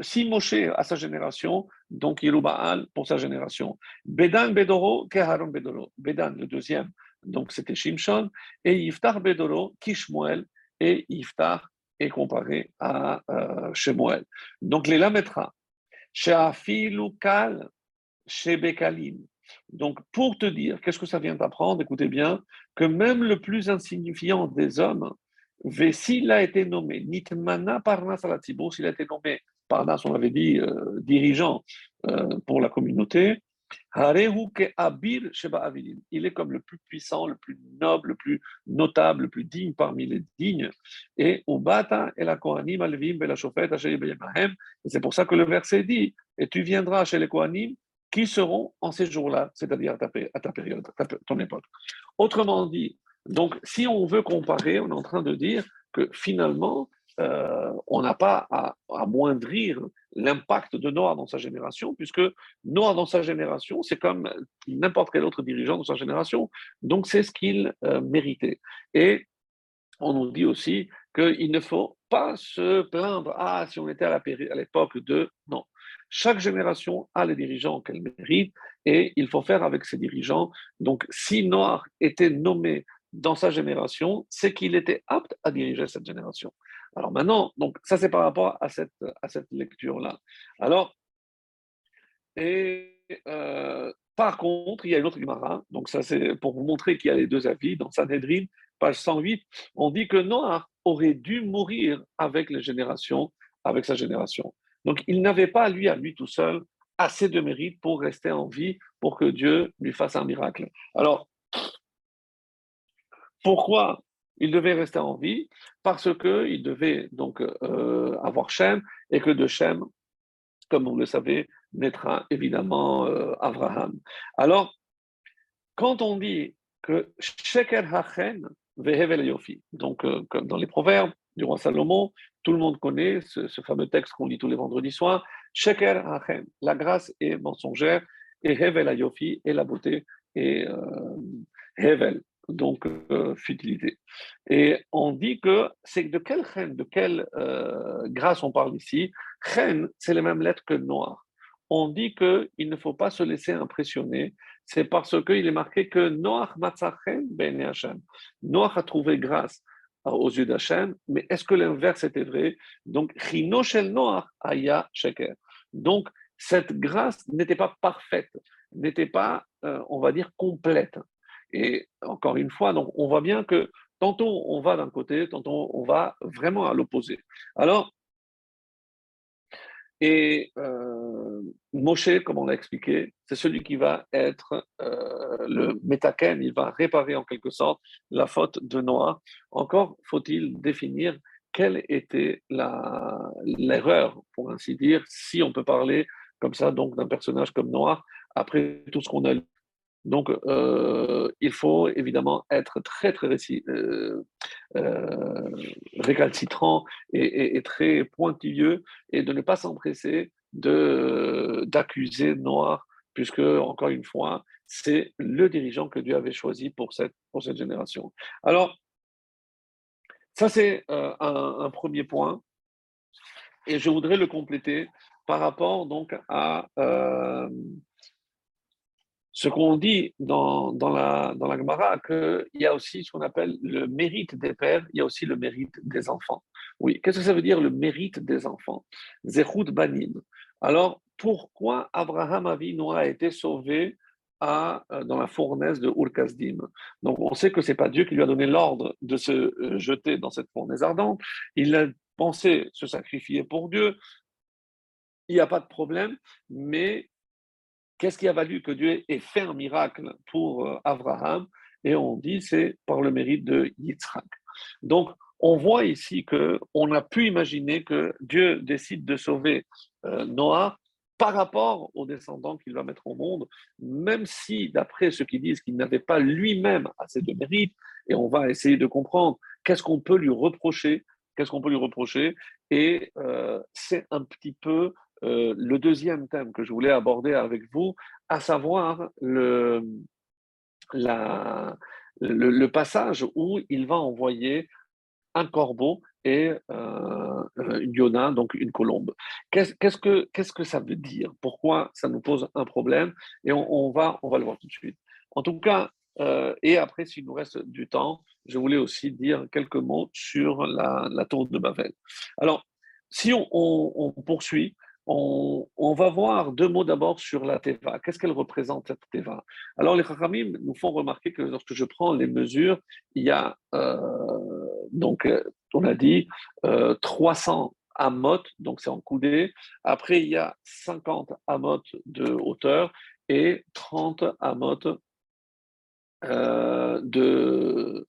A: si Moshe à sa génération, donc Yerubaal pour sa génération. Bedan Bedoro, Keharon Bedoro. Bedan, le deuxième, donc c'était Shimshon. Et Yiftar Bedoro, Kishmuel. Et Yiftar est comparé à euh, Shemuel. Donc les Lametra. Sheafilukal, Shebekalim. Donc, pour te dire, qu'est-ce que ça vient d'apprendre? Écoutez bien, que même le plus insignifiant des hommes, s'il a été nommé, Nitmana Parnas s'il a été nommé Parnas, on avait dit, euh, dirigeant euh, pour la communauté, il est comme le plus puissant, le plus noble, le plus notable, le plus digne parmi les dignes. Et c'est pour ça que le verset dit Et tu viendras chez les Kohanim qui seront en ces jours-là, c'est-à-dire à ta période, à ton époque. Autrement dit, donc si on veut comparer, on est en train de dire que finalement, euh, on n'a pas à amoindrir l'impact de Noah dans sa génération, puisque Noah dans sa génération, c'est comme n'importe quel autre dirigeant dans sa génération. Donc c'est ce qu'il euh, méritait. Et on nous dit aussi qu'il ne faut pas se plaindre, ah, si on était à l'époque de... Non. Chaque génération a les dirigeants qu'elle mérite et il faut faire avec ces dirigeants. Donc, si Noah était nommé dans sa génération, c'est qu'il était apte à diriger cette génération. Alors maintenant, donc ça c'est par rapport à cette, à cette lecture-là. Alors, et euh, par contre, il y a une autre Gemara, donc ça c'est pour vous montrer qu'il y a les deux avis. Dans Sanhedrin, page 108, on dit que Noah aurait dû mourir avec les générations, avec sa génération. Donc il n'avait pas, lui, à lui tout seul, assez de mérite pour rester en vie, pour que Dieu lui fasse un miracle. Alors, pourquoi il devait rester en vie parce qu'il devait donc euh, avoir Shem et que de Shem, comme vous le savez, naîtra évidemment euh, Abraham. Alors, quand on dit que Sheker Hachen Vehevel Yofi, donc euh, comme dans les proverbes du roi Salomon, tout le monde connaît ce, fameux texte qu'on lit tous les vendredis soirs, Sheker Hachen, la grâce est mensongère et Hevel Yofi est la beauté et Hevel donc euh, futilité. Et on dit que c'est de quelle reine, de quelle euh, grâce on parle ici? Reine, c'est les mêmes lettres que noir. On dit qu'il ne faut pas se laisser impressionner, c'est parce qu'il est marqué que Noach Matzachen ben Hashem. Noach a trouvé grâce aux yeux d'Hachem, mais est-ce que l'inverse était vrai? Donc, Chino Shel Noach Aya Sheker. Donc, cette grâce n'était pas parfaite, n'était pas, euh, on va dire, complète. Et encore une fois, donc on voit bien que tantôt on va d'un côté, tantôt on va vraiment à l'opposé. Alors, et euh, Moshe, comme on l'a expliqué, c'est celui qui va être euh, le métaken, il va réparer en quelque sorte la faute de Noah. Encore faut-il définir quelle était l'erreur, pour ainsi dire, si on peut parler comme ça, donc d'un personnage comme Noah, après tout ce qu'on a donc, euh, il faut évidemment être très, très euh, euh, récalcitrant et, très pointilleux et de ne pas s'empresser d'accuser Noir, puisque, encore une fois, c'est le dirigeant que Dieu avait choisi pour cette, pour cette génération. Alors, ça, c'est un, un, premier point. Et je voudrais le compléter par rapport donc à ce qu'on dit dans, la, dans la Gemara, qu'il y a aussi ce qu'on appelle le mérite des pères, il y a aussi le mérite des enfants. Oui, qu'est-ce que ça veut dire le mérite des enfants? Zechut Banim. Alors, pourquoi Abraham Avinu a été sauvé à, euh, dans la fournaise de Urkazdim. Donc on sait que ce n'est pas Dieu qui lui a donné l'ordre de se euh, jeter dans cette fournaise ardente. Il a pensé se sacrifier pour Dieu. Il n'y a pas de problème, mais qu'est-ce qui a valu que Dieu ait fait un miracle pour euh, Abraham? Et on dit c'est par le mérite de Yitzhak. Donc on voit ici qu'on a pu imaginer que Dieu décide de sauver Noah par rapport aux descendants qu'il va mettre au monde, même si, d'après ceux qui disent qu'il n'avait pas lui-même assez de mérite, et on va essayer de comprendre qu'est-ce qu'on peut lui reprocher, qu'est-ce qu'on peut lui reprocher, et euh, c'est un petit peu euh, le deuxième thème que je voulais aborder avec vous, à savoir le, le passage où il va envoyer un corbeau et euh, une yona, donc une colombe. Qu'est-ce que, qu'est-ce que ça veut dire? Pourquoi ça nous pose un problème? Et on, va, on va le voir tout de suite. En tout cas, euh, et après, s'il nous reste du temps, je voulais aussi dire quelques mots sur la, tour de Babel. Alors, si on poursuit, on, va voir deux mots d'abord sur la Teva. Qu'est-ce qu'elle représente, cette Teva? Alors, les Chachamim nous font remarquer que lorsque je prends les mesures, il y a, euh, donc, euh, on a dit, 300 euh, amot, donc c'est en coudée. Après, il y a 50 amot de hauteur et 30 amot de,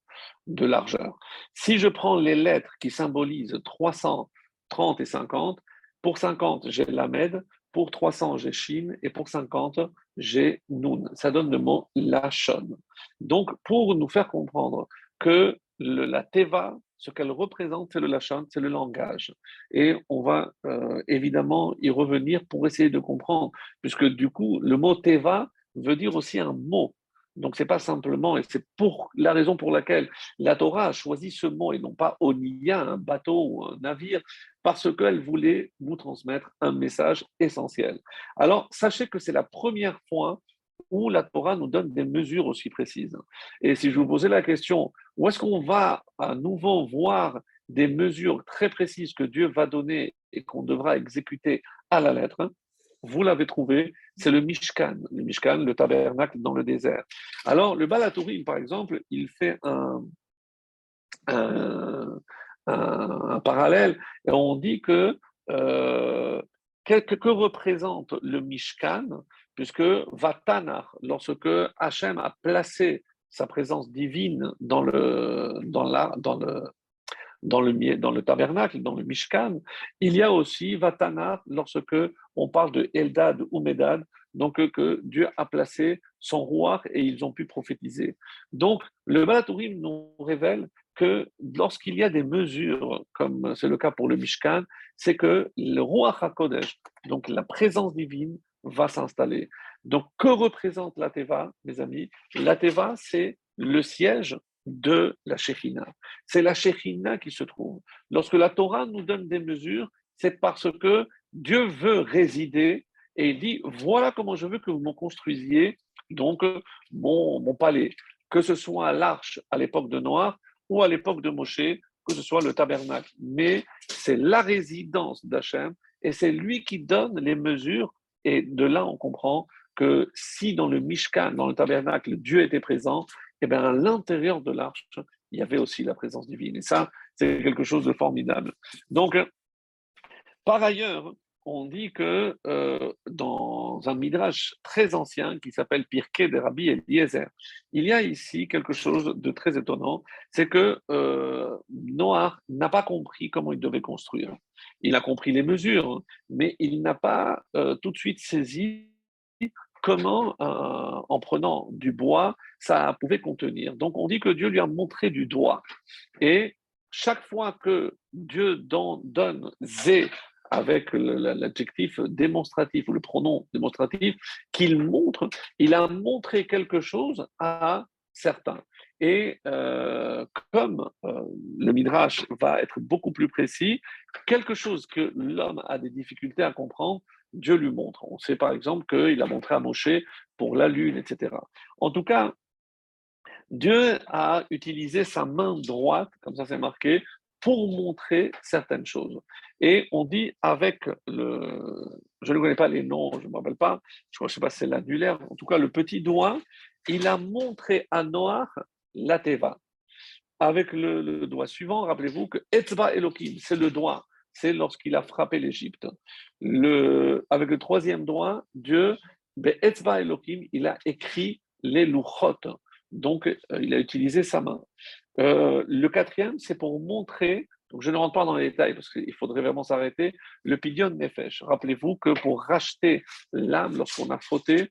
A: de largeur. Si je prends les lettres qui symbolisent 330 et 50, pour 50, j'ai Lamed, pour 300, j'ai Shin, et pour 50, j'ai Nun. Ça donne le mot Lachon. Donc, pour nous faire comprendre que la Teva, ce qu'elle représente, c'est le Lachon, c'est le langage. Et on va euh, évidemment y revenir pour essayer de comprendre, puisque du coup, le mot Teva veut dire aussi un mot. Donc, ce n'est pas simplement, et c'est pour la raison pour laquelle la Torah a choisi ce mot et non pas Onia, un bateau ou un navire, parce qu'elle voulait nous transmettre un message essentiel. Alors, sachez que c'est la première fois où la Torah nous donne des mesures aussi précises. Et si je vous posais la question, où est-ce qu'on va à nouveau voir des mesures très précises que Dieu va donner et qu'on devra exécuter à la lettre vous l'avez trouvé, c'est le Mishkan, le Mishkan, le tabernacle dans le désert. Alors, le Balatourim, par exemple, il fait un, parallèle et on dit que, euh, que, représente le Mishkan, puisque Vatana, lorsque Hachem a placé sa présence divine dans la, dans le, dans le, tabernacle, dans le Mishkan, il y a aussi Vatana lorsque on parle de Eldad ou Medad, donc que Dieu a placé son roi et ils ont pu prophétiser. Donc le Balatourim nous révèle que lorsqu'il y a des mesures, comme c'est le cas pour le Mishkan, c'est que le roi HaKodesh, donc la présence divine, va s'installer. Donc que représente la Teva, mes amis? La Teva, c'est le siège de la Shekhinah. C'est la Shekhinah qui se trouve. Lorsque la Torah nous donne des mesures, c'est parce que Dieu veut résider et il dit voilà comment je veux que vous me construisiez donc mon, mon palais, que ce soit l'arche à l'époque de Noir ou à l'époque de Moshe, que ce soit le tabernacle. Mais c'est la résidence d'Hachem et c'est lui qui donne les mesures. Et de là, on comprend que si dans le Mishkan, dans le tabernacle, Dieu était présent, et eh bien à l'intérieur de l'arche, il y avait aussi la présence divine. Et ça, c'est quelque chose de formidable. Donc, par ailleurs, on dit que euh, dans un midrash très ancien qui s'appelle Pirkei de Rabbi Eliezer, il y a ici quelque chose de très étonnant, c'est que euh, n'a pas compris comment il devait construire. Il a compris les mesures, mais il n'a pas euh, tout de suite saisi comment, euh, en prenant du bois, ça pouvait contenir. Donc on dit que Dieu lui a montré du doigt. Et chaque fois que Dieu donne zé avec l'adjectif démonstratif ou le pronom démonstratif, qu'il montre, il a montré quelque chose à certains. Et euh, comme euh, le Midrash va être beaucoup plus précis, quelque chose que l'homme a des difficultés à comprendre, Dieu lui montre. On sait par exemple qu'il a montré à Moshe pour la lune, etc. En tout cas, Dieu a utilisé sa main droite, comme ça c'est marqué, pour montrer certaines choses. Et on dit avec le, je ne connais pas les noms, je ne me rappelle pas, je ne sais pas si c'est l'annulaire, en tout cas le petit doigt, il a montré à Noah la teva. Avec le, doigt suivant, rappelez-vous que Etzba Elohim, c'est le doigt, c'est lorsqu'il a frappé l'Égypte. Avec le troisième doigt, Dieu, Elohim, il a écrit les louchot. Donc, euh, il a utilisé sa main. Euh, le quatrième, c'est pour montrer, donc je ne rentre pas dans les détails parce qu'il faudrait vraiment s'arrêter, le pidion nefesh. Rappelez-vous que pour racheter l'âme, lorsqu'on a frotté,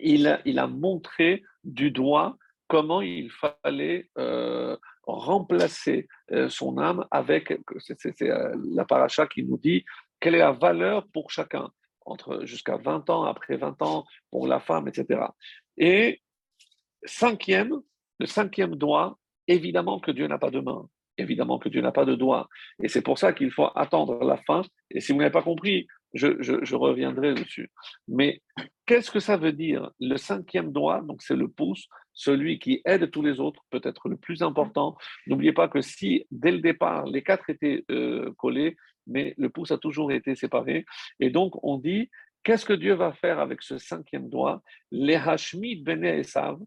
A: il a, il a montré du doigt comment il fallait euh, remplacer son âme avec, c'est la paracha qui nous dit quelle est la valeur pour chacun, entre jusqu'à 20 ans, après 20 ans, pour la femme, etc. Et cinquième, le cinquième doigt, évidemment que Dieu n'a pas de main, évidemment que Dieu n'a pas de doigt. Et c'est pour ça qu'il faut attendre la fin. Et si vous n'avez pas compris, je, reviendrai dessus. Mais qu'est-ce que ça veut dire? Le cinquième doigt, donc c'est le pouce, celui qui aide tous les autres, peut-être le plus important. N'oubliez pas que si dès le départ les quatre étaient euh, collés, mais le pouce a toujours été séparé. Et donc on dit, qu'est-ce que Dieu va faire avec ce cinquième doigt? Les Hashmid Bene Esav,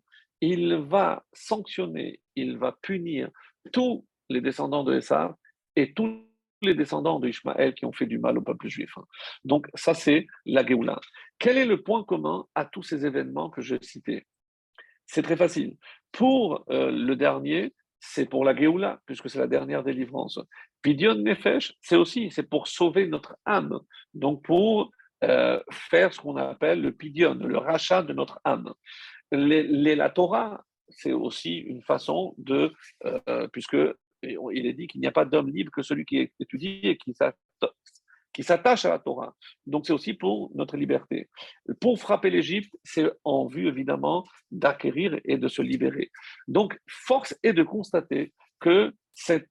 A: il va sanctionner, il va punir tous les descendants de Esav et tous les descendants d'Ishmaël qui ont fait du mal au peuple juif. Donc ça, c'est la Géoula. Quel est le point commun à tous ces événements que je citais C'est très facile. Pour euh, le dernier, c'est pour la Géoula, puisque c'est la dernière délivrance. Pidion Nefesh, c'est aussi, c'est pour sauver notre âme. Donc pour euh, faire ce qu'on appelle le pidion, le rachat de notre âme les, c'est aussi une façon de, euh, puisque il est dit qu'il n'y a pas d'homme libre que celui qui étudie et qui s'attache à la Torah. Donc c'est aussi pour notre liberté. Pour frapper l'Égypte, c'est en vue évidemment d'acquérir et de se libérer. Donc force est de constater que cette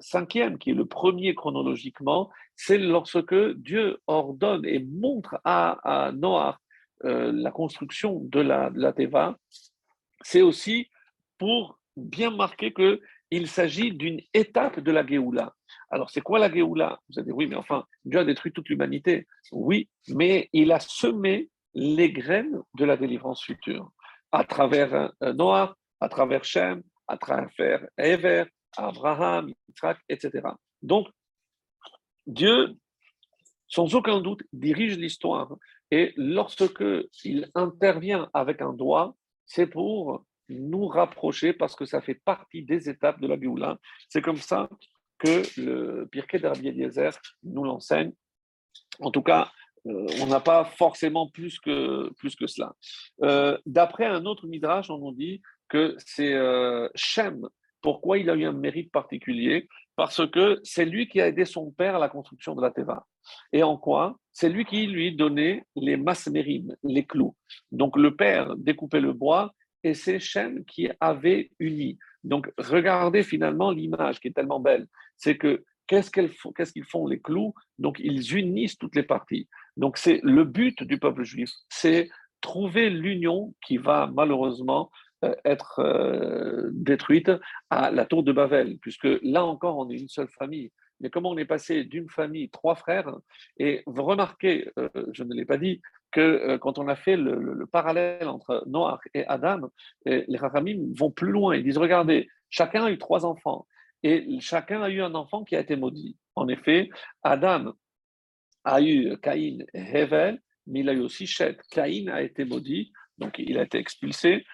A: cinquième, qui est le premier chronologiquement, c'est lorsque Dieu ordonne et montre à, à Noah euh, la construction de la, Teva, c'est aussi pour bien marquer qu'il s'agit d'une étape de la Géoula. Alors, c'est quoi la Géoula? Vous allez dire, oui, mais enfin, Dieu a détruit toute l'humanité. Oui, mais il a semé les graines de la délivrance future à travers euh, Noah, à travers Shem, à travers Ever, Abraham, Yitzhak, etc. Donc, Dieu, sans aucun doute, dirige l'histoire et lorsque il intervient avec un doigt, c'est pour nous rapprocher parce que ça fait partie des étapes de la Géoula. C'est comme ça que le Pirkei d'Arbi Eliezer nous l'enseigne. En tout cas, euh, on n'a pas forcément plus que, plus que cela. Euh, d'après un autre Midrash, on nous dit que c'est euh, Shem. Pourquoi il a eu un mérite particulier? Parce que c'est lui qui a aidé son père à la construction de la Teva. Et en quoi? C'est lui qui lui donnait les masmérim, les clous. Donc le père découpait le bois et c'est Shem qui avait uni. Donc regardez finalement l'image qui est tellement belle. C'est que qu'est-ce qu'ils font, les clous? Donc ils unissent toutes les parties. Donc c'est le but du peuple juif, c'est trouver l'union qui va malheureusement euh, être euh, détruite à la tour de Babel, puisque là encore on est une seule famille mais comment on est passé d'une famille, trois frères, et vous remarquez, euh, je ne l'ai pas dit, que euh, quand on a fait le, parallèle entre Noach et Adam, les Rachamim vont plus loin, ils disent, regardez, chacun a eu trois enfants, et chacun a eu un enfant qui a été maudit. En effet, Adam a eu Caïn et Hevel, mais il a eu aussi Shet. Caïn a été maudit, donc il a été expulsé.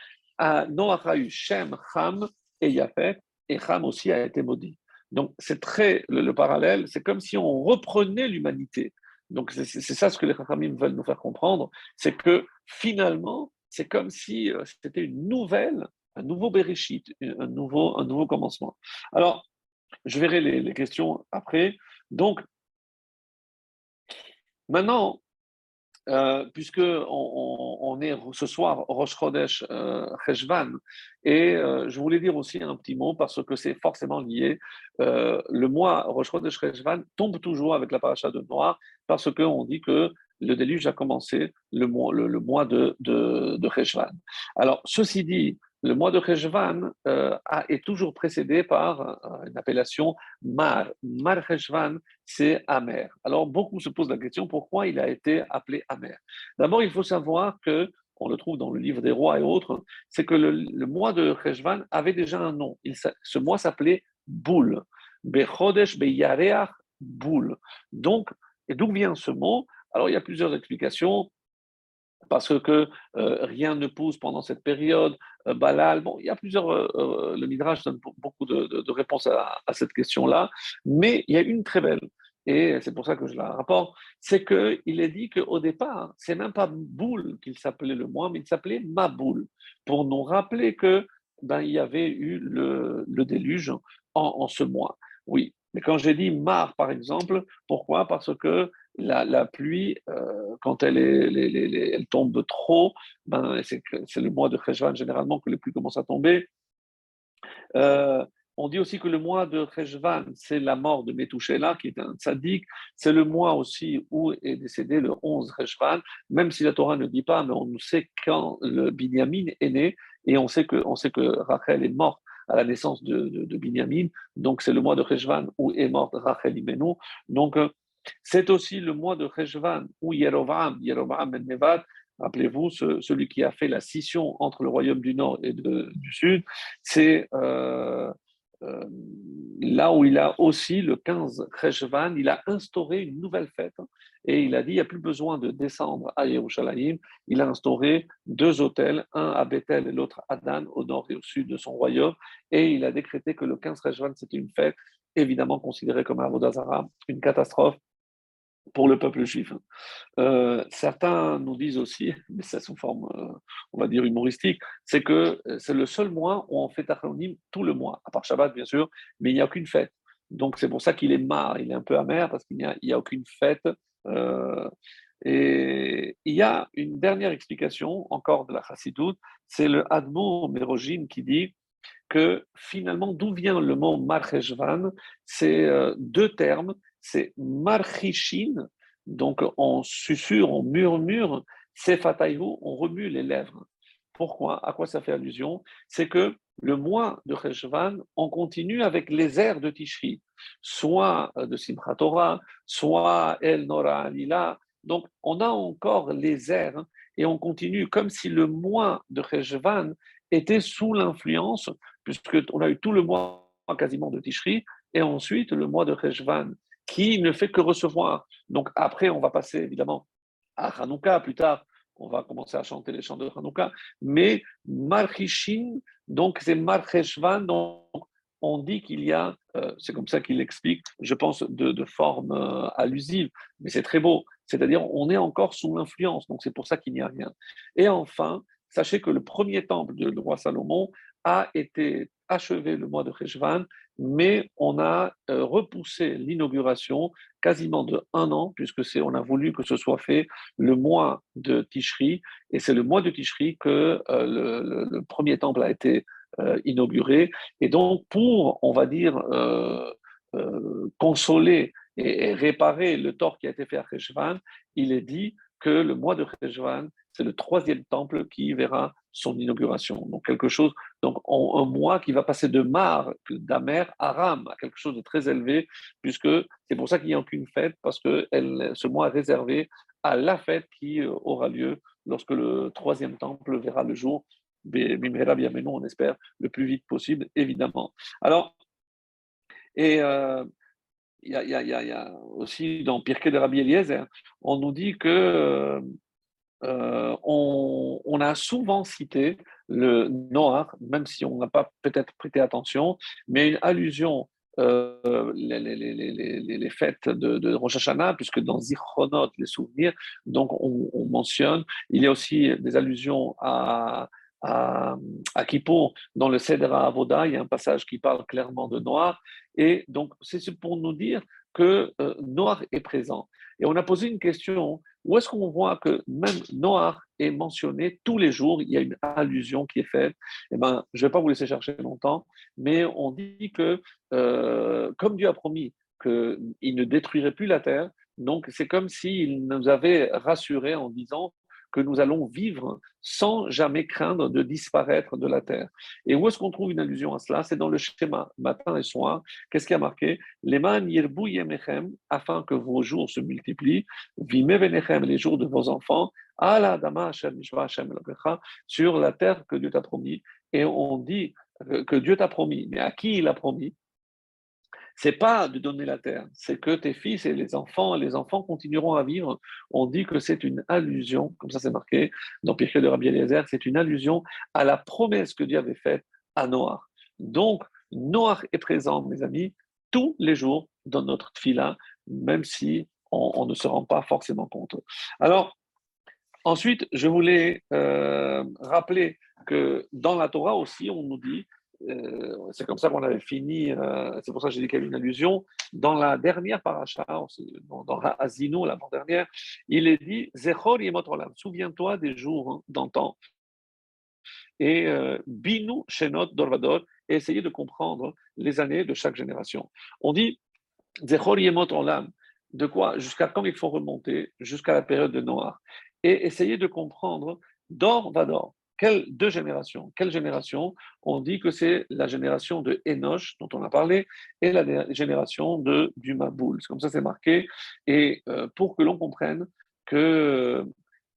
A: Noach a eu Shem, Ham et Yafet, et Ham aussi a été maudit. Donc, c'est très le, parallèle, c'est comme si on reprenait l'humanité. Donc, c'est ça ce que les Chachamim veulent nous faire comprendre, c'est que finalement, c'est comme si euh, c'était une nouvelle, un nouveau Bereshit, un nouveau, un nouveau commencement. Alors, je verrai les, les questions après. Donc, maintenant, euh, puisque on, est ce soir Rosh Chodesh euh, et euh, je voulais dire aussi un petit mot parce que c'est forcément lié. Le mois Rosh Chodesh tombe toujours avec la paracha de Noir parce qu'on dit que le déluge a commencé le mois, le, mois de, de, Alors, ceci dit, le mois de Cheshvan euh, est toujours précédé par euh, une appellation Mar. Mar Cheshvan, c'est amer. Alors, beaucoup se posent la question pourquoi il a été appelé amer? D'abord, il faut savoir que, on le trouve dans le livre des rois et autres, c'est que le, mois de Cheshvan avait déjà un nom. ce mois s'appelait Boul. Bechodesh Boul. Donc, d'où vient ce mot? Alors, il y a plusieurs explications parce que euh, rien ne pousse pendant cette période. Euh, Balal, bon, il y a plusieurs. Euh, le Midrash donne beaucoup de, réponses à, cette question-là, mais il y a une très belle, et c'est pour ça que je la rapporte, c'est qu'il est dit qu'au départ, c'est même pas Boule qu'il s'appelait le mois, mais il s'appelait Maboul, pour nous rappeler que ben, il y avait eu le, déluge en, ce mois. Oui, mais quand j'ai dit Mar, par exemple, pourquoi? Parce que la, pluie, euh, quand elle, tombe trop, ben, c'est le mois de Cheshvan généralement que les pluies commencent à tomber. Euh, on dit aussi que le mois de Cheshvan, c'est la mort de Metouchela, qui est un tzaddik. C'est le mois aussi où est décédé le 11 Cheshvan, même si la Torah ne dit pas, mais on sait quand le Binyamin est né, et on sait que, on sait que Rachel est morte à la naissance de, de, Binyamin. Donc, c'est le mois de Cheshvan où est morte Rachel Imenu. Donc, euh, c'est aussi le mois de Cheshvan où Yerovam, Yerovam ben Nevat, rappelez-vous, celui qui a fait la scission entre le royaume du Nord et du Sud, c'est euh, euh, là où il a aussi, le 15 Cheshvan, il a instauré une nouvelle fête. Hein, et il a dit, il n'y a plus besoin de descendre à Yerushalayim. Il a instauré deux hôtels, un à Bethel et l'autre à Dan, au nord et au sud de son royaume. Et il a décrété que le 15 Cheshvan, c'était une fête évidemment considérée comme un Vodazara, une catastrophe pour le peuple juif. Euh, certains nous disent aussi, mais c'est sous forme, euh, on va dire, humoristique, c'est que euh, c'est le seul mois où on fait Tachonim tout le mois, à part Shabbat bien sûr, mais il n'y a aucune fête. Donc c'est pour ça qu'il est marre, il est un peu amer, parce qu'il n'y a, aucune fête. et il y a une dernière explication encore de la Chassidoute, c'est le Admo Merogim qui dit que finalement, d'où vient le mot Marcheshvan C'est deux termes c'est marchishin, donc on susurre, on murmure, c'est fataïhu, on remue les lèvres. Pourquoi? À quoi ça fait allusion? C'est que le mois de Cheshvan, on continue avec les airs de Tishri, soit de Simchat soit El Nora Alila. Donc on a encore les airs et on continue comme si le mois de Cheshvan était sous l'influence, puisqu'on a eu tout le mois quasiment de Tishri, et ensuite le mois de Cheshvan qui ne fait que recevoir. Donc après, on va passer évidemment à Hanouka plus tard. On va commencer à chanter les chants de Hanouka. Mais Marchishin, donc c'est Marcheshvan, donc on dit qu'il y a, euh, c'est comme ça qu'il explique, je pense, de, forme euh, allusive, mais c'est très beau. C'est-à-dire, on est encore sous l'influence, donc c'est pour ça qu'il n'y a rien. Et enfin, sachez que le premier temple du roi Salomon a été achevé le mois de Cheshvan, mais on a euh, repoussé l'inauguration quasiment de un an, puisque c'est, on a voulu que ce soit fait le mois de Tishri, et c'est le mois de Tishri que euh, le, premier temple a été euh, inauguré. Et donc, pour, on va dire, consoler et, réparer le tort qui a été fait à Cheshvan, il est dit que le mois de Cheshvan, c'est le troisième temple qui verra son inauguration. Donc quelque chose, donc un mois qui va passer de Mar, d'Amer à Ram, à quelque chose de très élevé, puisque c'est pour ça qu'il n'y a aucune fête, parce que ce mois est réservé à la fête qui euh, aura lieu lorsque le troisième temple verra le jour. On espère le plus vite possible, évidemment. Alors, et euh, il y, y, a aussi dans Pirkei de Rabbi Eliezer, on nous dit que euh, on, a souvent cité le Noir, même si on n'a pas peut-être prêté attention, mais une allusion euh, les, fêtes de, Rosh Hashanah, puisque dans Zichronot, les souvenirs, donc on, mentionne, il y a aussi des allusions à, à, à dans le Seder Avoda, il y a un passage qui parle clairement de noir, et donc c'est pour nous dire que euh, noir est présent. Et on a posé une question, où est-ce qu'on voit que même noir est mentionné tous les jours, il y a une allusion qui est faite? Eh ben, je ne vais pas vous laisser chercher longtemps, mais on dit que, euh, comme Dieu a promis qu'il ne détruirait plus la terre, donc c'est comme s'il nous avait rassuré en disant que nous allons vivre sans jamais craindre de disparaître de la terre. Et où est-ce qu'on trouve une allusion à cela? C'est dans le schéma matin et soir. Qu'est-ce qui a marqué? Les afin que vos jours se multiplient, les jours de vos enfants, sur la terre que Dieu t'a promis. Et on dit que Dieu t'a promis, mais à qui il a promis? C'est pas de donner la terre, c'est que tes fils et les enfants, les enfants continueront à vivre. On dit que c'est une allusion, comme ça c'est marqué dans Pirkei de Rabbi Eliezer, c'est une allusion à la promesse que Dieu avait faite à Noah. Donc, Noah est présent, mes amis, tous les jours dans notre fila, même si on, ne se rend pas forcément compte. Alors, ensuite, je voulais euh, rappeler que dans la Torah aussi, on nous dit euh, c'est comme ça qu'on avait fini, euh, c'est pour ça que j'ai dit qu'il y avait une allusion. Dans la dernière paracha, dans, dans Azino, l'avant-dernière, il est dit Zechor Olam, souviens-toi des jours hein, d'antan. Et euh, Binu Shenot Dorvador, et essayez de comprendre les années de chaque génération. On dit Zechor Yemot Olam, de quoi Jusqu'à quand il faut remonter? Jusqu'à la période de Noah. Et essayez de comprendre Dor Vador. Quelle, deux générations. Quelle génération On dit que c'est la génération de Enoch, dont on a parlé, et la génération de, du Maboul. Comme ça, c'est marqué. Et euh, pour que l'on comprenne que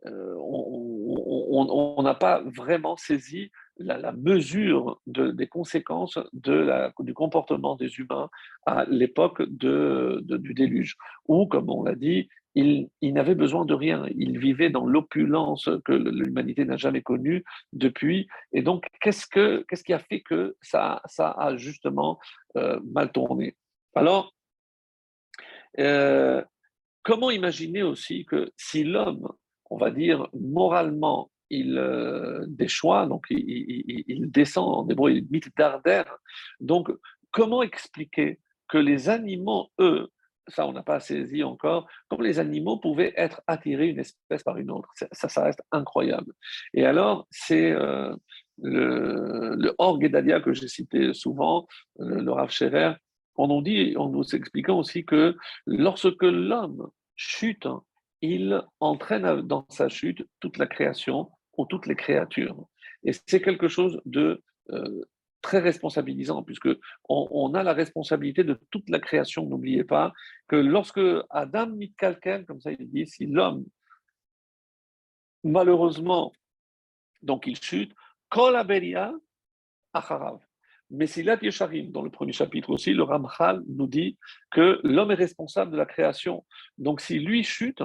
A: euh, on n'a pas vraiment saisi la, mesure des conséquences du comportement des humains à l'époque du déluge, où, comme on l'a dit, il, n'avait besoin de rien. Il vivait dans l'opulence que l'humanité n'a jamais connue depuis. Et donc, qu'est-ce, que, qu'est-ce qui a fait que ça, ça a justement euh, mal tourné? Alors, euh, comment imaginer aussi que si l'homme, on va dire, moralement, il euh, déchoit, donc il, descend, en hébreu, il mit d'arder. Donc, comment expliquer que les animaux, eux, ça on n'a pas saisi encore, comme les animaux pouvaient être attirés une espèce par une autre. Ça, ça reste incroyable. Et alors, c'est euh, le, le Or que j'ai cité souvent, le, le Rav Scherer, on nous dit, en nous expliquant aussi que lorsque l'homme chute, il entraîne dans sa chute toute la création ou toutes les créatures. Et c'est quelque chose de euh, très responsabilisant, puisque on, a la responsabilité de toute la création. N'oubliez pas que lorsque Adam mit quelqu'un, comme ça il dit, si l'homme, malheureusement, donc il chute, Kol Aberia Acharav. Mais Silat Yesharim, dans le premier chapitre aussi, le Ramchal nous dit que l'homme est responsable de la création. Donc si lui chute,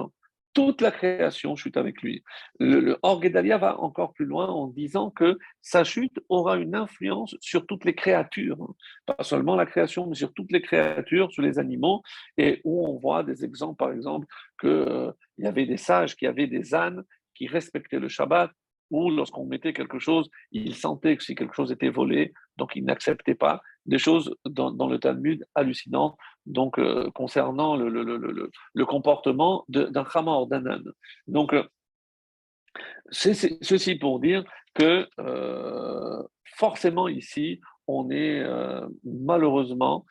A: toute la création chute avec lui. Le, le va encore plus loin en disant que sa chute aura une influence sur toutes les créatures, pas seulement la création, mais sur toutes les créatures, sur les animaux, et où on voit des exemples, par exemple, qu'il euh, y avait des sages qui avaient des ânes qui respectaient le Shabbat, ou lorsqu'on mettait quelque chose, ils sentaient que si quelque chose était volé, donc ils n'acceptaient pas des choses dans, le Talmud hallucinantes, donc euh, concernant le, comportement d'un Hamor, d'un âne. Donc, euh, ceci pour dire que euh, forcément ici, on est malheureusement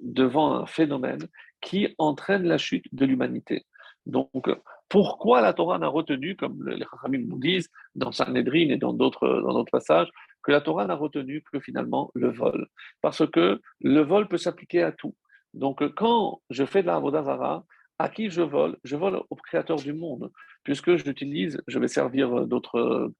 A: devant un phénomène qui entraîne la chute de l'humanité. Donc, pourquoi la Torah n'a retenu, comme les Chachamim nous disent, dans Sanhedrin et dans d'autres passages, que la Torah n'a retenu que finalement le vol? Parce que le vol peut s'appliquer à tout. Donc, quand je fais de la Avodazara, à qui je vole? Je vole au créateur du monde, puisque j'utilise, je vais servir d'autres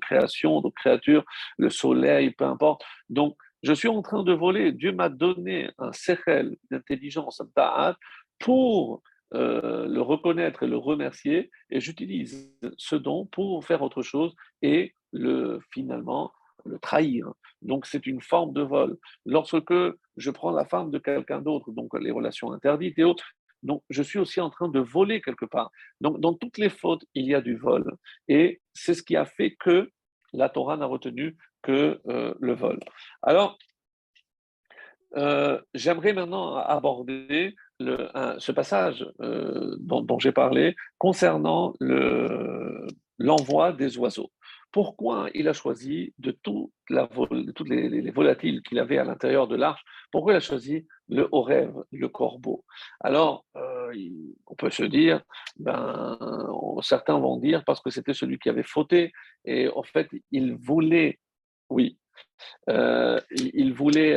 A: créations, d'autres créatures, le soleil, peu importe. Donc, je suis en train de voler. Dieu m'a donné un sechel, une intelligence, un pour euh, le reconnaître et le remercier, et j'utilise ce don pour faire autre chose et le finalement le trahir. Donc c'est une forme de vol. Lorsque je prends la femme de quelqu'un d'autre, donc les relations interdites et autres, donc je suis aussi en train de voler quelque part. Donc dans toutes les fautes, il y a du vol. Et c'est ce qui a fait que la Torah n'a retenu que euh, le vol. Alors, euh, j'aimerais maintenant aborder ce passage euh, dont, j'ai parlé concernant l'envoi des oiseaux. pourquoi il a choisi de, la, toutes les, volatiles qu'il avait à l'intérieur de l'arche, pourquoi il a choisi le rêve, le corbeau? Alors, euh, on peut se dire, ben, certains vont dire parce que c'était celui qui avait fauté, et en fait, il voulait, oui, euh, il voulait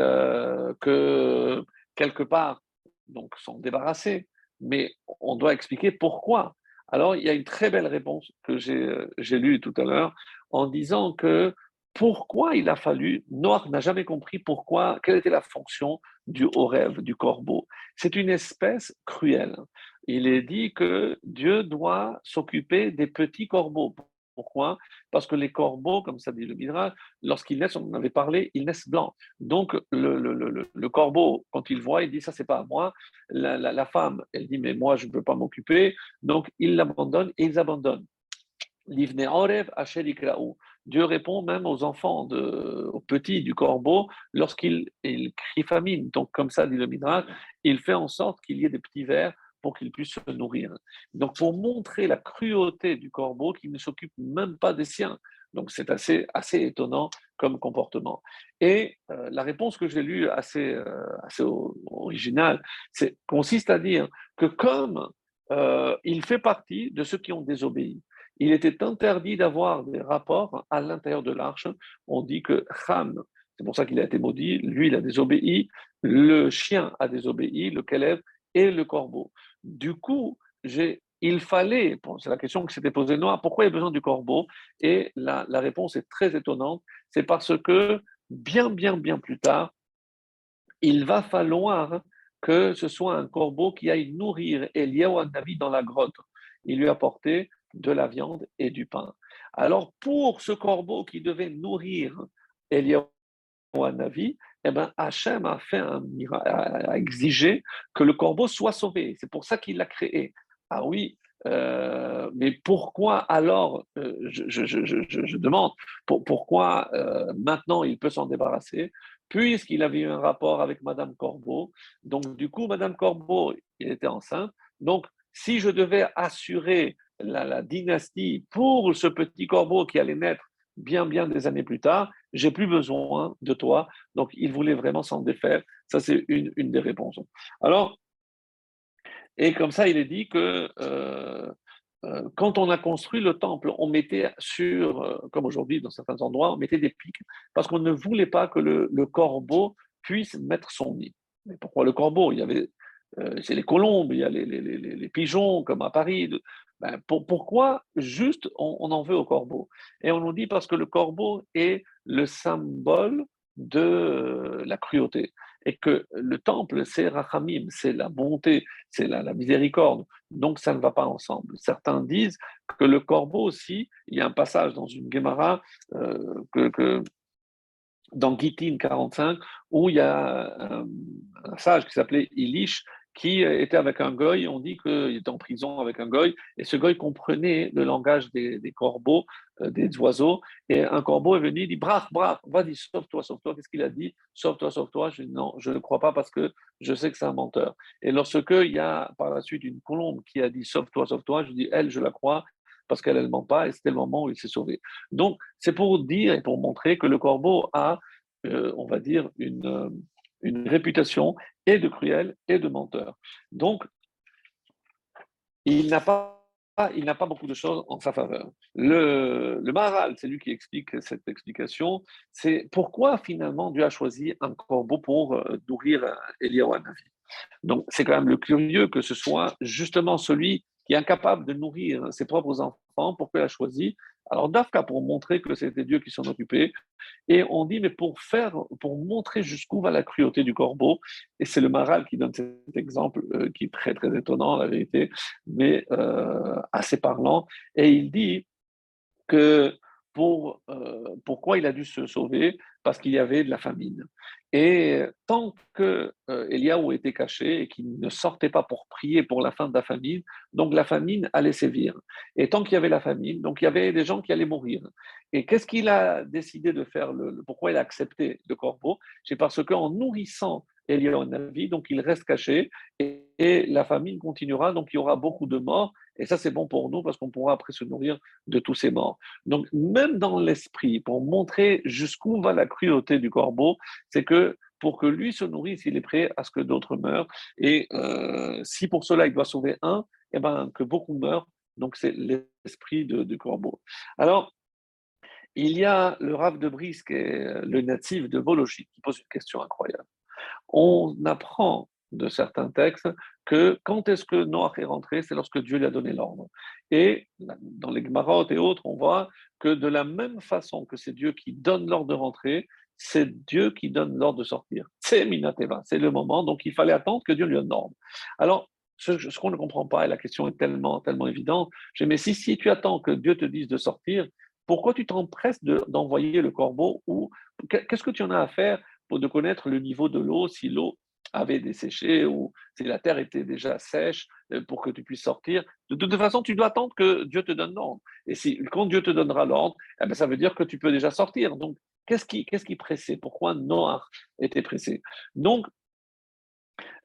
A: que quelque part, donc s'en débarrasser, mais on doit expliquer pourquoi. Alors, il y a une très belle réponse que j'ai lue tout à l'heure en disant que pourquoi il a fallu, Noir n'a jamais compris pourquoi, quelle était la fonction du haut rêve, du corbeau. C'est une espèce cruelle. Il est dit que Dieu doit s'occuper des petits corbeaux. Pourquoi? Parce que les corbeaux, comme ça dit le Midrash, lorsqu'ils naissent, on en avait parlé, ils naissent blancs. Donc le, corbeau, quand il voit, il dit ça c'est pas à moi. La, femme, elle dit mais moi je ne peux pas m'occuper. Donc ils l'abandonnent et ils abandonnent. Dieu répond même aux enfants, de, aux petits du corbeau, lorsqu'il il crie famine. Donc, comme ça dit le Midrash, il fait en sorte qu'il y ait des petits vers pour qu'il puisse se nourrir. Donc, pour montrer la cruauté du corbeau, qui ne s'occupe même pas des siens. Donc, c'est assez, assez étonnant comme comportement. Et euh, la réponse que j'ai lue, assez, euh, assez originale, consiste à dire que comme euh, il fait partie de ceux qui ont désobéi, il était interdit d'avoir des rapports à l'intérieur de l'arche. On dit que Ham, c'est pour ça qu'il a été maudit, lui, il a désobéi, le chien a désobéi, le Kelev et le corbeau. Du coup, il fallait, c'est la question que s'était posée Noah, pourquoi il y a besoin du corbeau? Et la, réponse est très étonnante, c'est parce que bien, bien, bien plus tard, il va falloir que ce soit un corbeau qui aille nourrir Eliyahu Navi dans la grotte. Il lui a apporté de la viande et du pain. Alors, pour ce corbeau qui devait nourrir Eliyahu Navi, eh ben, Hachem a, fait un, exigé que le corbeau soit sauvé. C'est pour ça qu'il l'a créé. Ah oui, euh, mais pourquoi alors, euh, je, demande, pourquoi euh, maintenant il peut s'en débarrasser Puisqu'il avait eu un rapport avec Madame Corbeau. Donc, du coup, Madame Corbeau, il était enceinte. Donc, si je devais assurer la, dynastie pour ce petit corbeau qui allait naître bien, bien des années plus tard, j'ai plus besoin de toi. Donc, il voulait vraiment s'en défaire. Ça, c'est une, des réponses. Alors, et comme ça, il est dit que euh, euh, quand on a construit le temple, on mettait sur, euh, comme aujourd'hui dans certains endroits, on mettait des pics parce qu'on ne voulait pas que le, corbeau puisse mettre son nid. Mais pourquoi le corbeau? Il y avait, c'est les colombes, il y a les, les, pigeons comme à Paris. Ben, pourquoi juste on, en veut au corbeau? Et on nous dit parce que le corbeau est le symbole de la cruauté et que le temple, c'est Rachamim, c'est la bonté, c'est la, miséricorde. Donc ça ne va pas ensemble. Certains disent que le corbeau aussi, il y a un passage dans une Gemara euh, que, dans Gitin 45 où il y a un sage qui s'appelait Ilish qui était avec un goy, on dit qu'il était en prison avec un goy, et ce goy comprenait le langage des, corbeaux, euh, des oiseaux, et un corbeau est venu, il dit Brach, brach, vas-y, sauve-toi, sauve-toi. Qu'est-ce qu'il a dit? Sauve-toi, sauve-toi. Je dis non, je ne crois pas parce que je sais que c'est un menteur. Et lorsque il y a par la suite une colombe qui a dit sauve-toi, sauve-toi, je dis elle, je la crois parce qu'elle ne ment pas, et c'était le moment où il s'est sauvé. Donc, c'est pour dire et pour montrer que le corbeau a, euh, on va dire, une. Euh, une réputation et de cruel et de menteur. Donc, il n'a pas il n'a pas beaucoup de choses en sa faveur. Le, le Maharal, c'est lui qui explique cette explication, c'est pourquoi finalement Dieu a choisi un corbeau pour euh, nourrir Eliyahu Donc c'est quand même le curieux que ce soit justement celui qui est incapable de nourrir ses propres enfants, pourquoi il a choisi alors, Dafka, pour montrer que c'était Dieu qui s'en occupait, et on dit, mais pour faire, pour montrer jusqu'où va la cruauté du corbeau, et c'est le Maral qui donne cet exemple, euh, qui est très, très étonnant, la vérité, mais euh, assez parlant, et il dit que pour, euh, pourquoi il a dû se sauver Parce qu'il y avait de la famine. Et tant que euh, Eliaou était caché et qu'il ne sortait pas pour prier pour la fin de la famine, donc la famine allait sévir. Et tant qu'il y avait la famine, donc il y avait des gens qui allaient mourir. Et qu'est-ce qu'il a décidé de faire le, Pourquoi il a accepté le corbeau? C'est parce qu'en nourrissant Eliyahu Navi, donc il reste caché et, la famine continuera, donc il y aura beaucoup de morts. Et ça, c'est bon pour nous parce qu'on pourra après se nourrir de tous ces morts. Donc, même dans l'esprit, pour montrer jusqu'où va la cruauté du corbeau, c'est que pour que lui se nourrisse, il est prêt à ce que d'autres meurent. Et euh, si pour cela il doit sauver un, eh ben, que beaucoup meurent. Donc, c'est l'esprit du corbeau. Alors, il y a le Rav de Brice, qui est le natif de Vologie, qui pose une question incroyable on apprend de certains textes que quand est-ce que Noach est rentré, c'est lorsque Dieu lui a donné l'ordre. Et dans les Gmarot et autres, on voit que de la même façon que c'est Dieu qui donne l'ordre de rentrer, c'est Dieu qui donne l'ordre de sortir. C'est Minateva, c'est le moment, donc il fallait attendre que Dieu lui donne l'ordre. Alors, ce, qu'on ne comprend pas, et la question est tellement, tellement évidente, j'ai mais si, si tu attends que Dieu te dise de sortir, pourquoi tu t'empresses d'envoyer le corbeau ou qu'est-ce que tu en as à faire pour de connaître le niveau de l'eau, si l'eau avait desséché ou si la terre était déjà sèche euh, pour que tu puisses sortir. De toute façon, tu dois attendre que Dieu te donne l'ordre. Et si, quand Dieu te donnera l'ordre, eh ben, ça veut dire que tu peux déjà sortir. Donc, qu'est-ce qui, qu'est-ce qui pressait? Pourquoi Noah était pressé? Donc,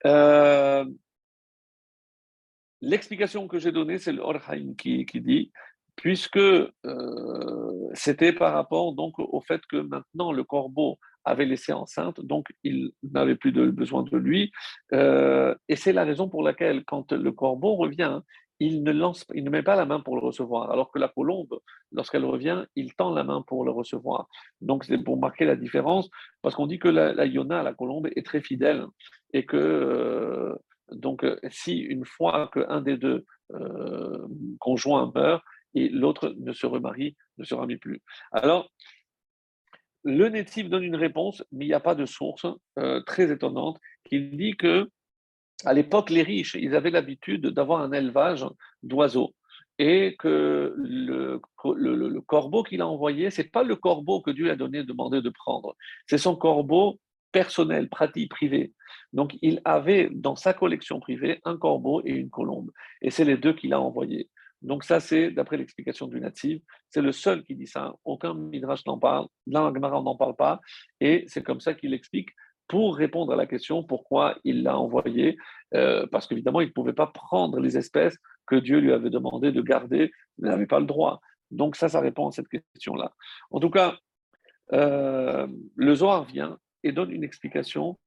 A: euh, l'explication que j'ai donnée, c'est le qui dit puisque euh, c'était par rapport donc au fait que maintenant le corbeau avait laissé enceinte, donc il n'avait plus de, besoin de lui. Euh, et c'est la raison pour laquelle, quand le corbeau revient, il ne, lance, il ne met pas la main pour le recevoir, alors que la colombe, lorsqu'elle revient, il tend la main pour le recevoir. Donc c'est pour marquer la différence, parce qu'on dit que la, la Yona, la colombe, est très fidèle, et que euh, donc si une fois qu'un des deux euh, conjoints meurt, et l'autre ne se remarie, ne se remet plus. Alors, le natif donne une réponse, mais il n'y a pas de source euh, très étonnante qui dit que à l'époque, les riches, ils avaient l'habitude d'avoir un élevage d'oiseaux et que le, le, corbeau qu'il a envoyé, c'est pas le corbeau que Dieu a donné, demandé de prendre, c'est son corbeau personnel, pratique, privé. Donc, il avait dans sa collection privée un corbeau et une colombe, et c'est les deux qu'il a envoyés. Donc ça, c'est d'après l'explication du natif, c'est le seul qui dit ça. Aucun midrash n'en parle, là, n'en parle pas, et c'est comme ça qu'il explique pour répondre à la question pourquoi il l'a envoyé, euh, parce qu'évidemment, il ne pouvait pas prendre les espèces que Dieu lui avait demandé de garder, il n'avait pas le droit. Donc ça, ça répond à cette question-là. En tout cas, euh, le Zohar vient et donne une explication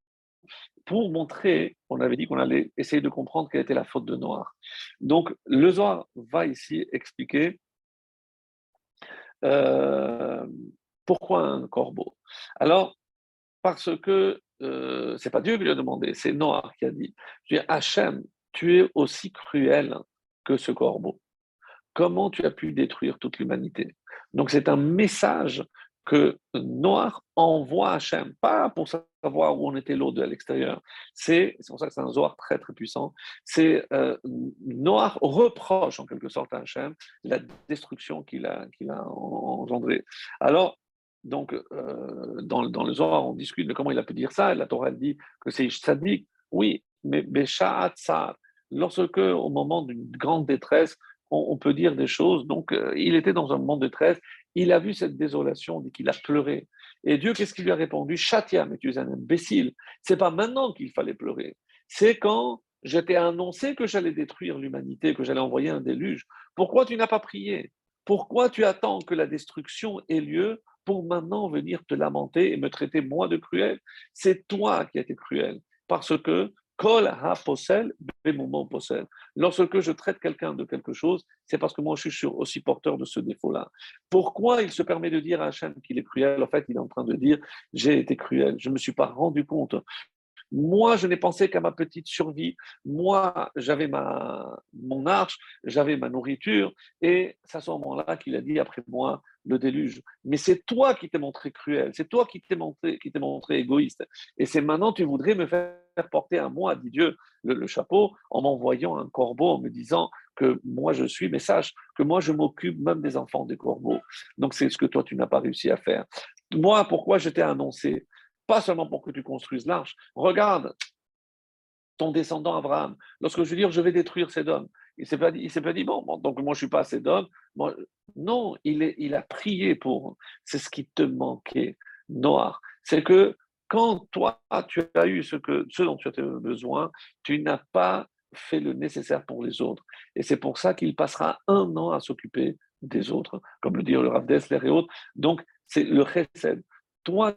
A: pour montrer, on avait dit qu'on allait essayer de comprendre quelle était la faute de Noir. Donc, le va ici expliquer euh, pourquoi un corbeau. Alors, parce que euh, c'est pas Dieu qui lui a demandé, c'est Noir qui a dit Hachem, tu es aussi cruel que ce corbeau. Comment tu as pu détruire toute l'humanité? Donc, c'est un message que Noir envoie Hachem, pas pour savoir où on était l'eau de l'extérieur. C'est pour ça que c'est un Zohar très très puissant. C'est euh, Noir reproche en quelque sorte à Hachem la destruction qu'il a, a engendrée. Alors, donc, euh, dans, dans, le Zohar, on discute de comment il a pu dire ça. la Torah dit que c'est Tzadik. Oui, mais Béchat lorsque, au moment d'une grande détresse, on, peut dire des choses. Donc, euh, il était dans un moment de détresse. Il a vu cette désolation, dit qu'il a pleuré. Et Dieu, qu'est-ce qu'il lui a répondu? Chatia, mais tu es un imbécile. C'est pas maintenant qu'il fallait pleurer. C'est quand je t'ai annoncé que j'allais détruire l'humanité, que j'allais envoyer un déluge. Pourquoi tu n'as pas prié? Pourquoi tu attends que la destruction ait lieu pour maintenant venir te lamenter et me traiter moi de cruel? C'est toi qui as été cruel. Parce que Kol ha posel, posel. Lorsque je traite quelqu'un de quelque chose, c'est parce que moi je suis aussi porteur de ce défaut-là. Pourquoi il se permet de dire à Hachem qu'il est cruel? En fait, il est en train de dire j'ai été cruel, je ne me suis pas rendu compte. Moi, je n'ai pensé qu'à ma petite survie. Moi, j'avais ma, mon arche, j'avais ma nourriture, et c'est à ce moment-là qu'il a dit après moi, le déluge. Mais c'est toi qui t'es montré cruel, c'est toi qui t'es montré, égoïste. Et c'est maintenant tu voudrais me faire porter à moi, dit Dieu, le, chapeau, en m'envoyant un corbeau, en me disant que moi je suis, mais sache que moi je m'occupe même des enfants des corbeaux. Donc c'est ce que toi tu n'as pas réussi à faire. Moi, pourquoi je t'ai annoncé? Pas seulement pour que tu construises l'arche. Regarde, ton descendant Abraham, lorsque je veux dire je vais détruire Sédom, il s'est pas dit, il s'est pas dit bon, donc moi je suis pas assez d'homme. non, il, a prié pour. C'est ce qui te manquait, Noir. C'est que quand toi, tu as eu ce, que, dont tu as besoin, tu n'as pas fait le nécessaire pour les autres. Et c'est pour ça qu'il passera un an à s'occuper des autres, comme le dit le Rav Dessler et autres. Donc, c'est le chesed. Toi,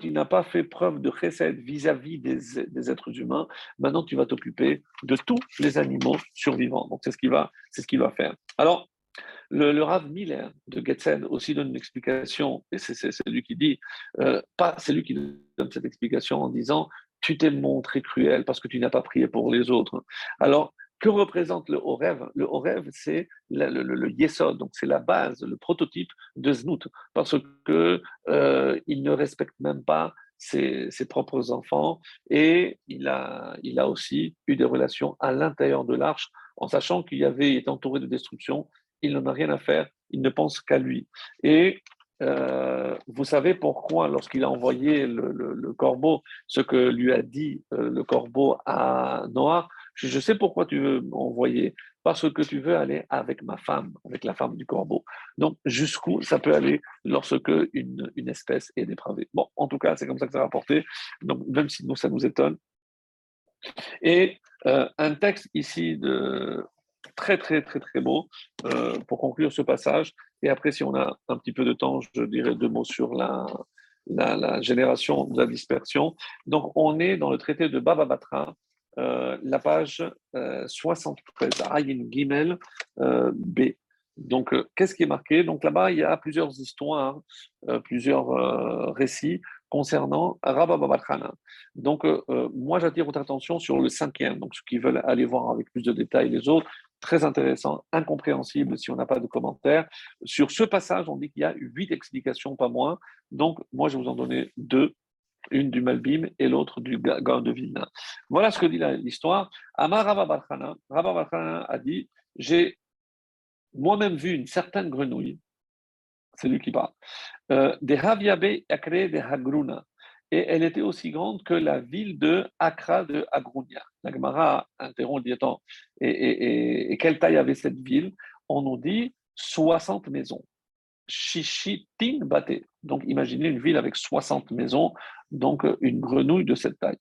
A: tu n'as pas fait preuve de chesed vis-à-vis des, êtres humains. Maintenant, tu vas t'occuper de tous les animaux survivants. Donc, c'est ce qu'il va, c'est ce va faire. Alors, le, Rav Miller de Getzen aussi donne une explication, et c'est lui qui dit, euh, pas, c'est lui qui donne cette explication en disant tu t'es montré cruel parce que tu n'as pas prié pour les autres. Alors, que représente le haut rêve? Le haut rêve, c'est le, le, yesod, donc c'est la base, le prototype de Znout, parce que euh, il ne respecte même pas ses, propres enfants et il a, il a aussi eu des relations à l'intérieur de l'arche en sachant qu'il y avait été entouré de destruction. Il n'en a rien à faire, il ne pense qu'à lui. Et euh, vous savez pourquoi, lorsqu'il a envoyé le, corbeau, ce que lui a dit euh, le corbeau à Noah, je, sais pourquoi tu veux m'envoyer, parce que tu veux aller avec ma femme, avec la femme du corbeau. Donc, jusqu'où ça peut aller lorsque une, une espèce est dépravée. Bon, en tout cas, c'est comme ça que ça va rapporté. Donc, même si nous, ça nous étonne. Et euh, un texte ici de très, très, très, très beau euh, pour conclure ce passage. Et après, si on a un petit peu de temps, je dirais deux mots sur la, la, génération de la dispersion. Donc, on est dans le traité de Baba Batra, euh, la page 73, Ayin Gimel B. Donc, qu'est-ce qui est marqué? Donc là-bas, il y a plusieurs histoires, plusieurs récits concernant Rabba Babatrana. Donc, moi, j'attire votre attention sur le cinquième. Donc, ceux qui veulent aller voir avec plus de détails les autres, très intéressant, incompréhensible si on n'a pas de commentaires. Sur ce passage, on dit qu'il y a huit explications, pas moins. Donc, moi, je vais vous en donner deux, une du Malbim et l'autre du Gaon de Vilna. Voilà ce que dit l'histoire. Amar Rabba a dit J'ai moi-même vu une certaine grenouille, c'est lui qui parle, euh, des Haviabe Akre de Hagruna et elle était aussi grande que la ville de Accra de Agrunia. La Gemara interrompt le et, et, quelle taille avait cette ville? On nous dit 60 maisons. Shishitin Bate. Donc imaginez une ville avec 60 maisons, donc une grenouille de cette taille.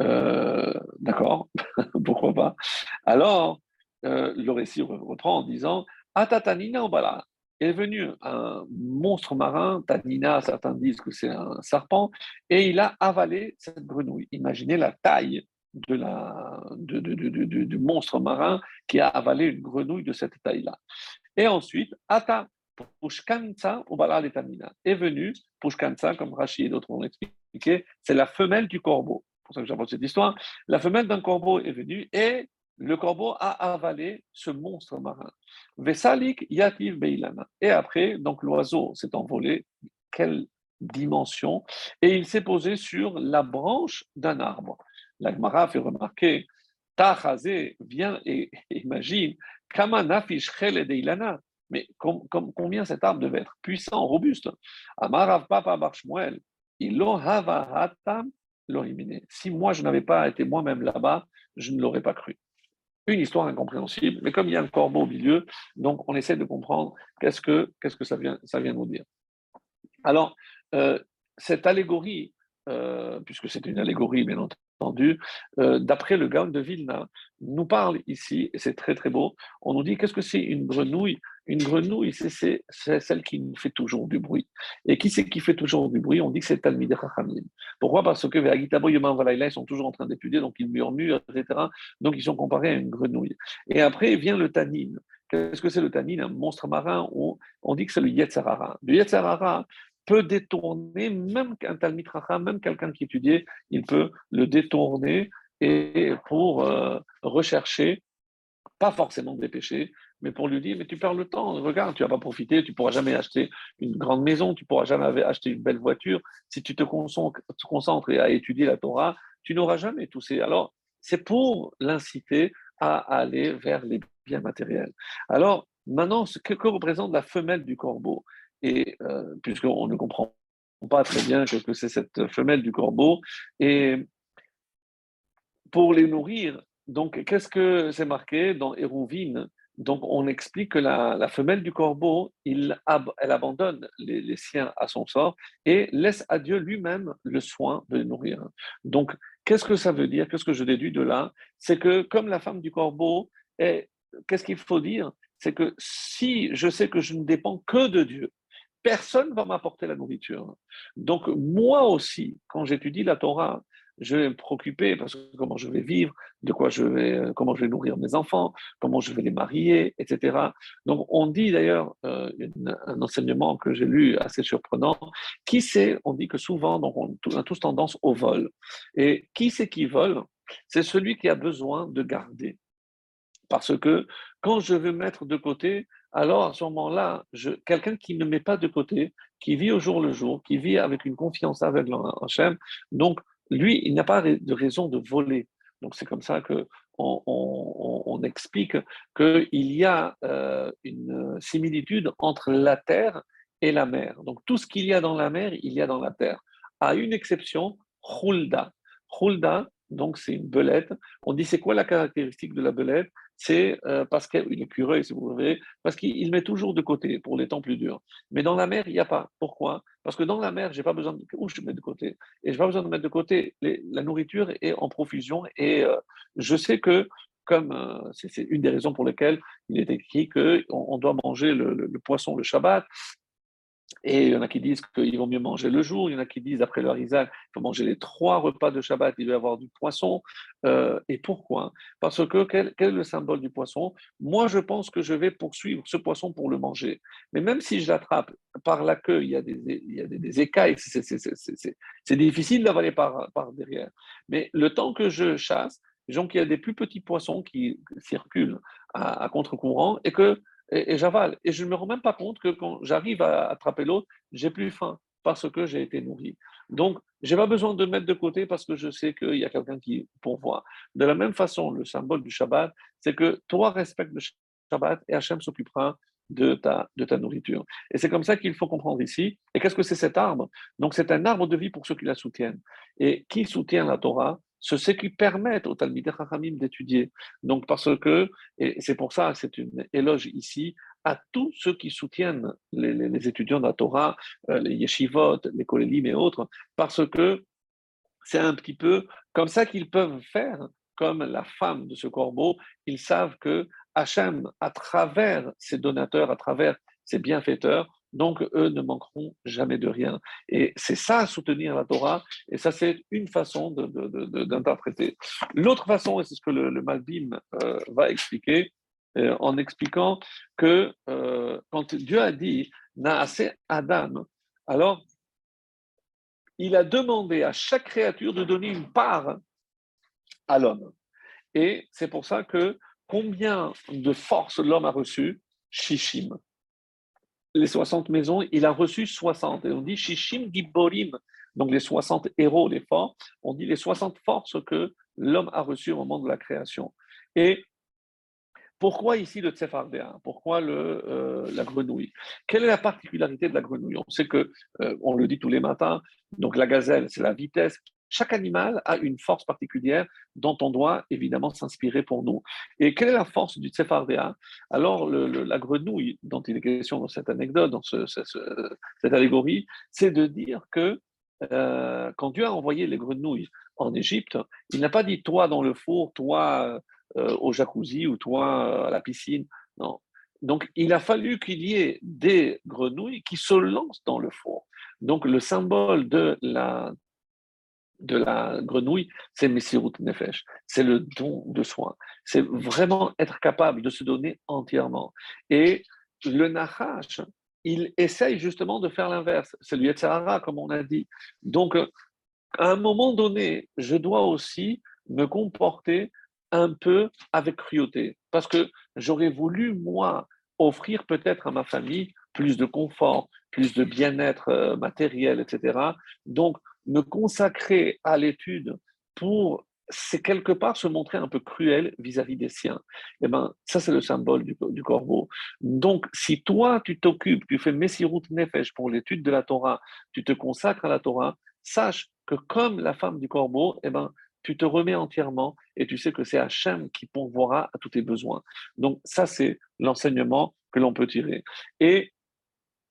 A: Euh, d'accord, pourquoi pas Alors, euh, le récit reprend en disant Atatanina Obala est venu un monstre marin, Tanina, certains disent que c'est un serpent, et il a avalé cette grenouille. Imaginez la taille du monstre marin qui a avalé une grenouille de cette taille-là. Et ensuite, Ata Pushkansa Tanina est venu, Pushkansa, comme Rachid et d'autres ont expliqué, c'est la femelle du corbeau. C'est pour ça que j'apporte cette histoire. La femelle d'un corbeau est venue et le corbeau a avalé ce monstre marin. Vesalik yativ beilana. Et après, donc l'oiseau s'est envolé. Quelle dimension Et il s'est posé sur la branche d'un arbre. L'Agmara fait remarquer Tachazé vient et imagine Kama nafish deilana. Mais combien cet arbre devait être puissant, robuste? Amarav papa barshmuel. Si moi je n'avais pas été moi-même là-bas, je ne l'aurais pas cru une histoire incompréhensible, mais comme il y a un corbeau au milieu, donc on essaie de comprendre qu'est-ce que, qu'est-ce que ça, vient, ça vient nous dire. Alors, euh, cette allégorie, euh, puisque c'est une allégorie bien entendu, euh, d'après le Gaon de Vilna, nous parle ici, et c'est très très beau, on nous dit qu'est-ce que c'est une grenouille Une grenouille, c'est celle qui fait toujours du bruit. Et qui c'est qui fait toujours du bruit? On dit que c'est Talmid Chachamim. Pourquoi? Parce que Ve'agitabo Yomam ils sont toujours en train d'étudier, donc ils murmurent, etc. Donc ils sont comparés à une grenouille. Et après vient le tanin. Qu'est-ce que c'est le tanin Un monstre marin, on, dit que c'est le Yetzarara. Le Yetzarara, peut détourner, même un Talmid même quelqu'un qui étudiait, il peut le détourner et pour euh, rechercher, pas forcément des péchés, mais pour lui dire, mais tu perds le temps, regarde, tu n'as pas profité, tu ne pourras jamais acheter une grande maison, tu ne pourras jamais acheter une belle voiture. Si tu te concentres, à étudier la Torah, tu n'auras jamais tout ça. Alors, c'est pour l'inciter à aller vers les biens matériels. Alors, maintenant, que, que représente la femelle du corbeau? Et euh, puisqu'on ne comprend pas très bien ce que c'est cette femelle du corbeau, et pour les nourrir, donc qu'est-ce que c'est marqué dans Hérouvine? Donc, on explique que la, femelle du corbeau, elle abandonne les, siens à son sort et laisse à Dieu lui-même le soin de les nourrir. Donc, qu'est-ce que ça veut dire? Qu'est-ce que je déduis de là? C'est que comme la femme du corbeau, qu'est-ce qu'il faut dire? C'est que si je sais que je ne dépends que de Dieu, personne ne va m'apporter la nourriture. Donc, moi aussi, quand j'étudie la Torah, je vais me préoccuper parce que comment je vais vivre, de quoi je vais, euh, comment je vais nourrir mes enfants, comment je vais les marier, etc. Donc, on dit d'ailleurs, euh, un enseignement que j'ai lu assez surprenant, qui sait, on dit que souvent, donc on, a tous tendance au vol. Et qui c'est qui vole? C'est celui qui a besoin de garder. Parce que quand je veux mettre de côté, alors à ce moment-là, quelqu'un qui ne met pas de côté, qui vit au jour le jour, qui vit avec une confiance en Hachem, donc lui, il n'a pas de raison de voler. Donc c'est comme ça que on, explique qu'il y a euh, une similitude entre la terre et la mer. Donc tout ce qu'il y a dans la mer, il y a dans la terre. À une exception, Hulda. Hulda, donc c'est une belette. On dit c'est quoi la caractéristique de la belette? C'est euh, parce qu'il est curieux, si vous voulez, parce qu'il met toujours de côté pour les temps plus durs. Mais dans la mer, il n'y a pas. Pourquoi? Parce que dans la mer, j'ai pas besoin de où je mets de côté? Et je pas besoin de mettre de côté. la nourriture est en profusion et euh, je sais que comme euh, c'est une des raisons pour lesquelles il est écrit qu'on on doit manger le, poisson le Shabbat, et il y en a qui disent qu'il vaut mieux manger le jour, il y en a qui disent après leur Isaac, il faut manger les trois repas de Shabbat, il doit y avoir du poisson. Euh, et pourquoi? Parce que quel, est le symbole du poisson? Moi, je pense que je vais poursuivre ce poisson pour le manger. Mais même si je l'attrape par la queue, il y a des, il y a des, écailles, c'est difficile d'avaler par, par derrière. Mais le temps que je chasse, donc il y a des plus petits poissons qui circulent à, à contre-courant et que et, j'avale. Et je ne me rends même pas compte que quand j'arrive à attraper l'autre, j'ai plus faim parce que j'ai été nourri. Donc, je n'ai pas besoin de mettre de côté parce que je sais qu'il y a quelqu'un qui pourvoit. De la même façon, le symbole du Shabbat, c'est que toi respectes le Shabbat et Hachem s'occupera de ta, de ta nourriture. Et c'est comme ça qu'il faut comprendre ici. Et qu'est-ce que c'est cet arbre? Donc, c'est un arbre de vie pour ceux qui la soutiennent. Et qui soutient la Torah? Ce qui permet au Talmud Chachamim d'étudier. Donc, parce que, et c'est pour ça c'est une éloge ici à tous ceux qui soutiennent les, étudiants de la Torah, euh, les yeshivot, les kolélim et autres, parce que c'est un petit peu comme ça qu'ils peuvent faire, comme la femme de ce corbeau, ils savent que Hachem, à travers ses donateurs, à travers ses bienfaiteurs, donc, eux ne manqueront jamais de rien. Et c'est ça, soutenir la Torah, et ça, c'est une façon d'interpréter. L'autre façon, et c'est ce que le, le Malbim euh, va expliquer, euh, en expliquant que euh, quand Dieu a dit assez Adam, alors il a demandé à chaque créature de donner une part à l'homme. Et c'est pour ça que combien de force l'homme a reçu Shishim les 60 maisons, il a reçu 60. Et on dit Shishim Giborim, donc les 60 héros, les forts. On dit les 60 forces que l'homme a reçues au moment de la création. Et pourquoi ici le tsefardéa Pourquoi le, euh, la grenouille? Quelle est la particularité de la grenouille? On sait que, euh, on le dit tous les matins, donc la gazelle, c'est la vitesse chaque animal a une force particulière dont on doit évidemment s'inspirer pour nous. Et quelle est la force du Tsefardéa Alors, la grenouille dont il est question dans cette anecdote, dans cette allégorie, c'est de dire que euh, quand Dieu a envoyé les grenouilles en Égypte, il n'a pas dit toi dans le four, toi euh, au jacuzzi ou toi à la piscine. Non. Donc, il a fallu qu'il y ait des grenouilles qui se lancent dans le four. Donc, le symbole de la de la grenouille, c'est Messirut Nefesh, c'est le don de soi. C'est vraiment être capable de se donner entièrement. Et le Nahash, il essaye justement de faire l'inverse. C'est le Yetzirara, comme on a dit. Donc, à un moment donné, je dois aussi me comporter un peu avec cruauté, parce que j'aurais voulu, moi, offrir peut-être à ma famille plus de confort, plus de bien-être euh, matériel, etc. Donc, me consacrer à l'étude pour c'est quelque part se montrer un peu cruel vis-à-vis des siens. Eh ben, ça, c'est le symbole du, corbeau. Donc, si toi, tu t'occupes, tu fais Messirut Nefesh pour l'étude de la Torah, tu te consacres à la Torah, sache que comme la femme du corbeau, eh ben, tu te remets entièrement et tu sais que c'est Hachem qui pourvoira à tous tes besoins. Donc ça, c'est l'enseignement que l'on peut tirer. Et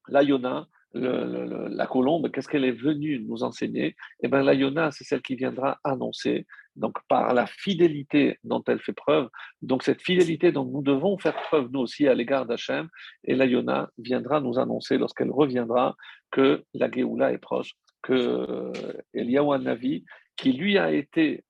A: la Yona, la colombe, qu'est-ce qu'elle est venue nous enseigner? Eh bien, la Yona, c'est celle qui viendra annoncer, donc par la fidélité dont elle fait preuve, donc cette fidélité dont nous devons faire preuve nous aussi à l'égard d'Hachem, et la Yona viendra nous annoncer lorsqu'elle reviendra que la Géoula est proche, que Eliyahu qui lui a été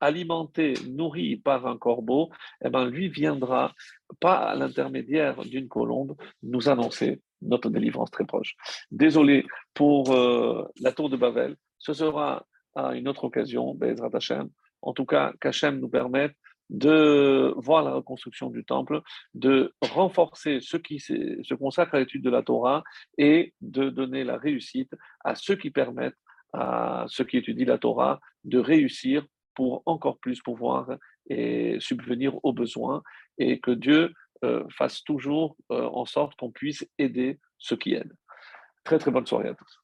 A: alimenté, nourri par un corbeau, eh ben, lui viendra, pas à l'intermédiaire d'une colombe, nous annoncer notre délivrance très proche. Désolé pour euh, la tour de Babel. Ce sera à une autre occasion, Bezrat Hashem. En tout cas, qu'Hachem nous permette de voir la reconstruction du temple, de renforcer ceux qui se consacrent à l'étude de la Torah et de donner la réussite à ceux qui permettent à ceux qui étudient la Torah de réussir pour encore plus pouvoir et subvenir aux besoins et que Dieu fasse toujours euh, en sorte qu'on puisse aider ceux qui aident. Très très bonne soirée à tous.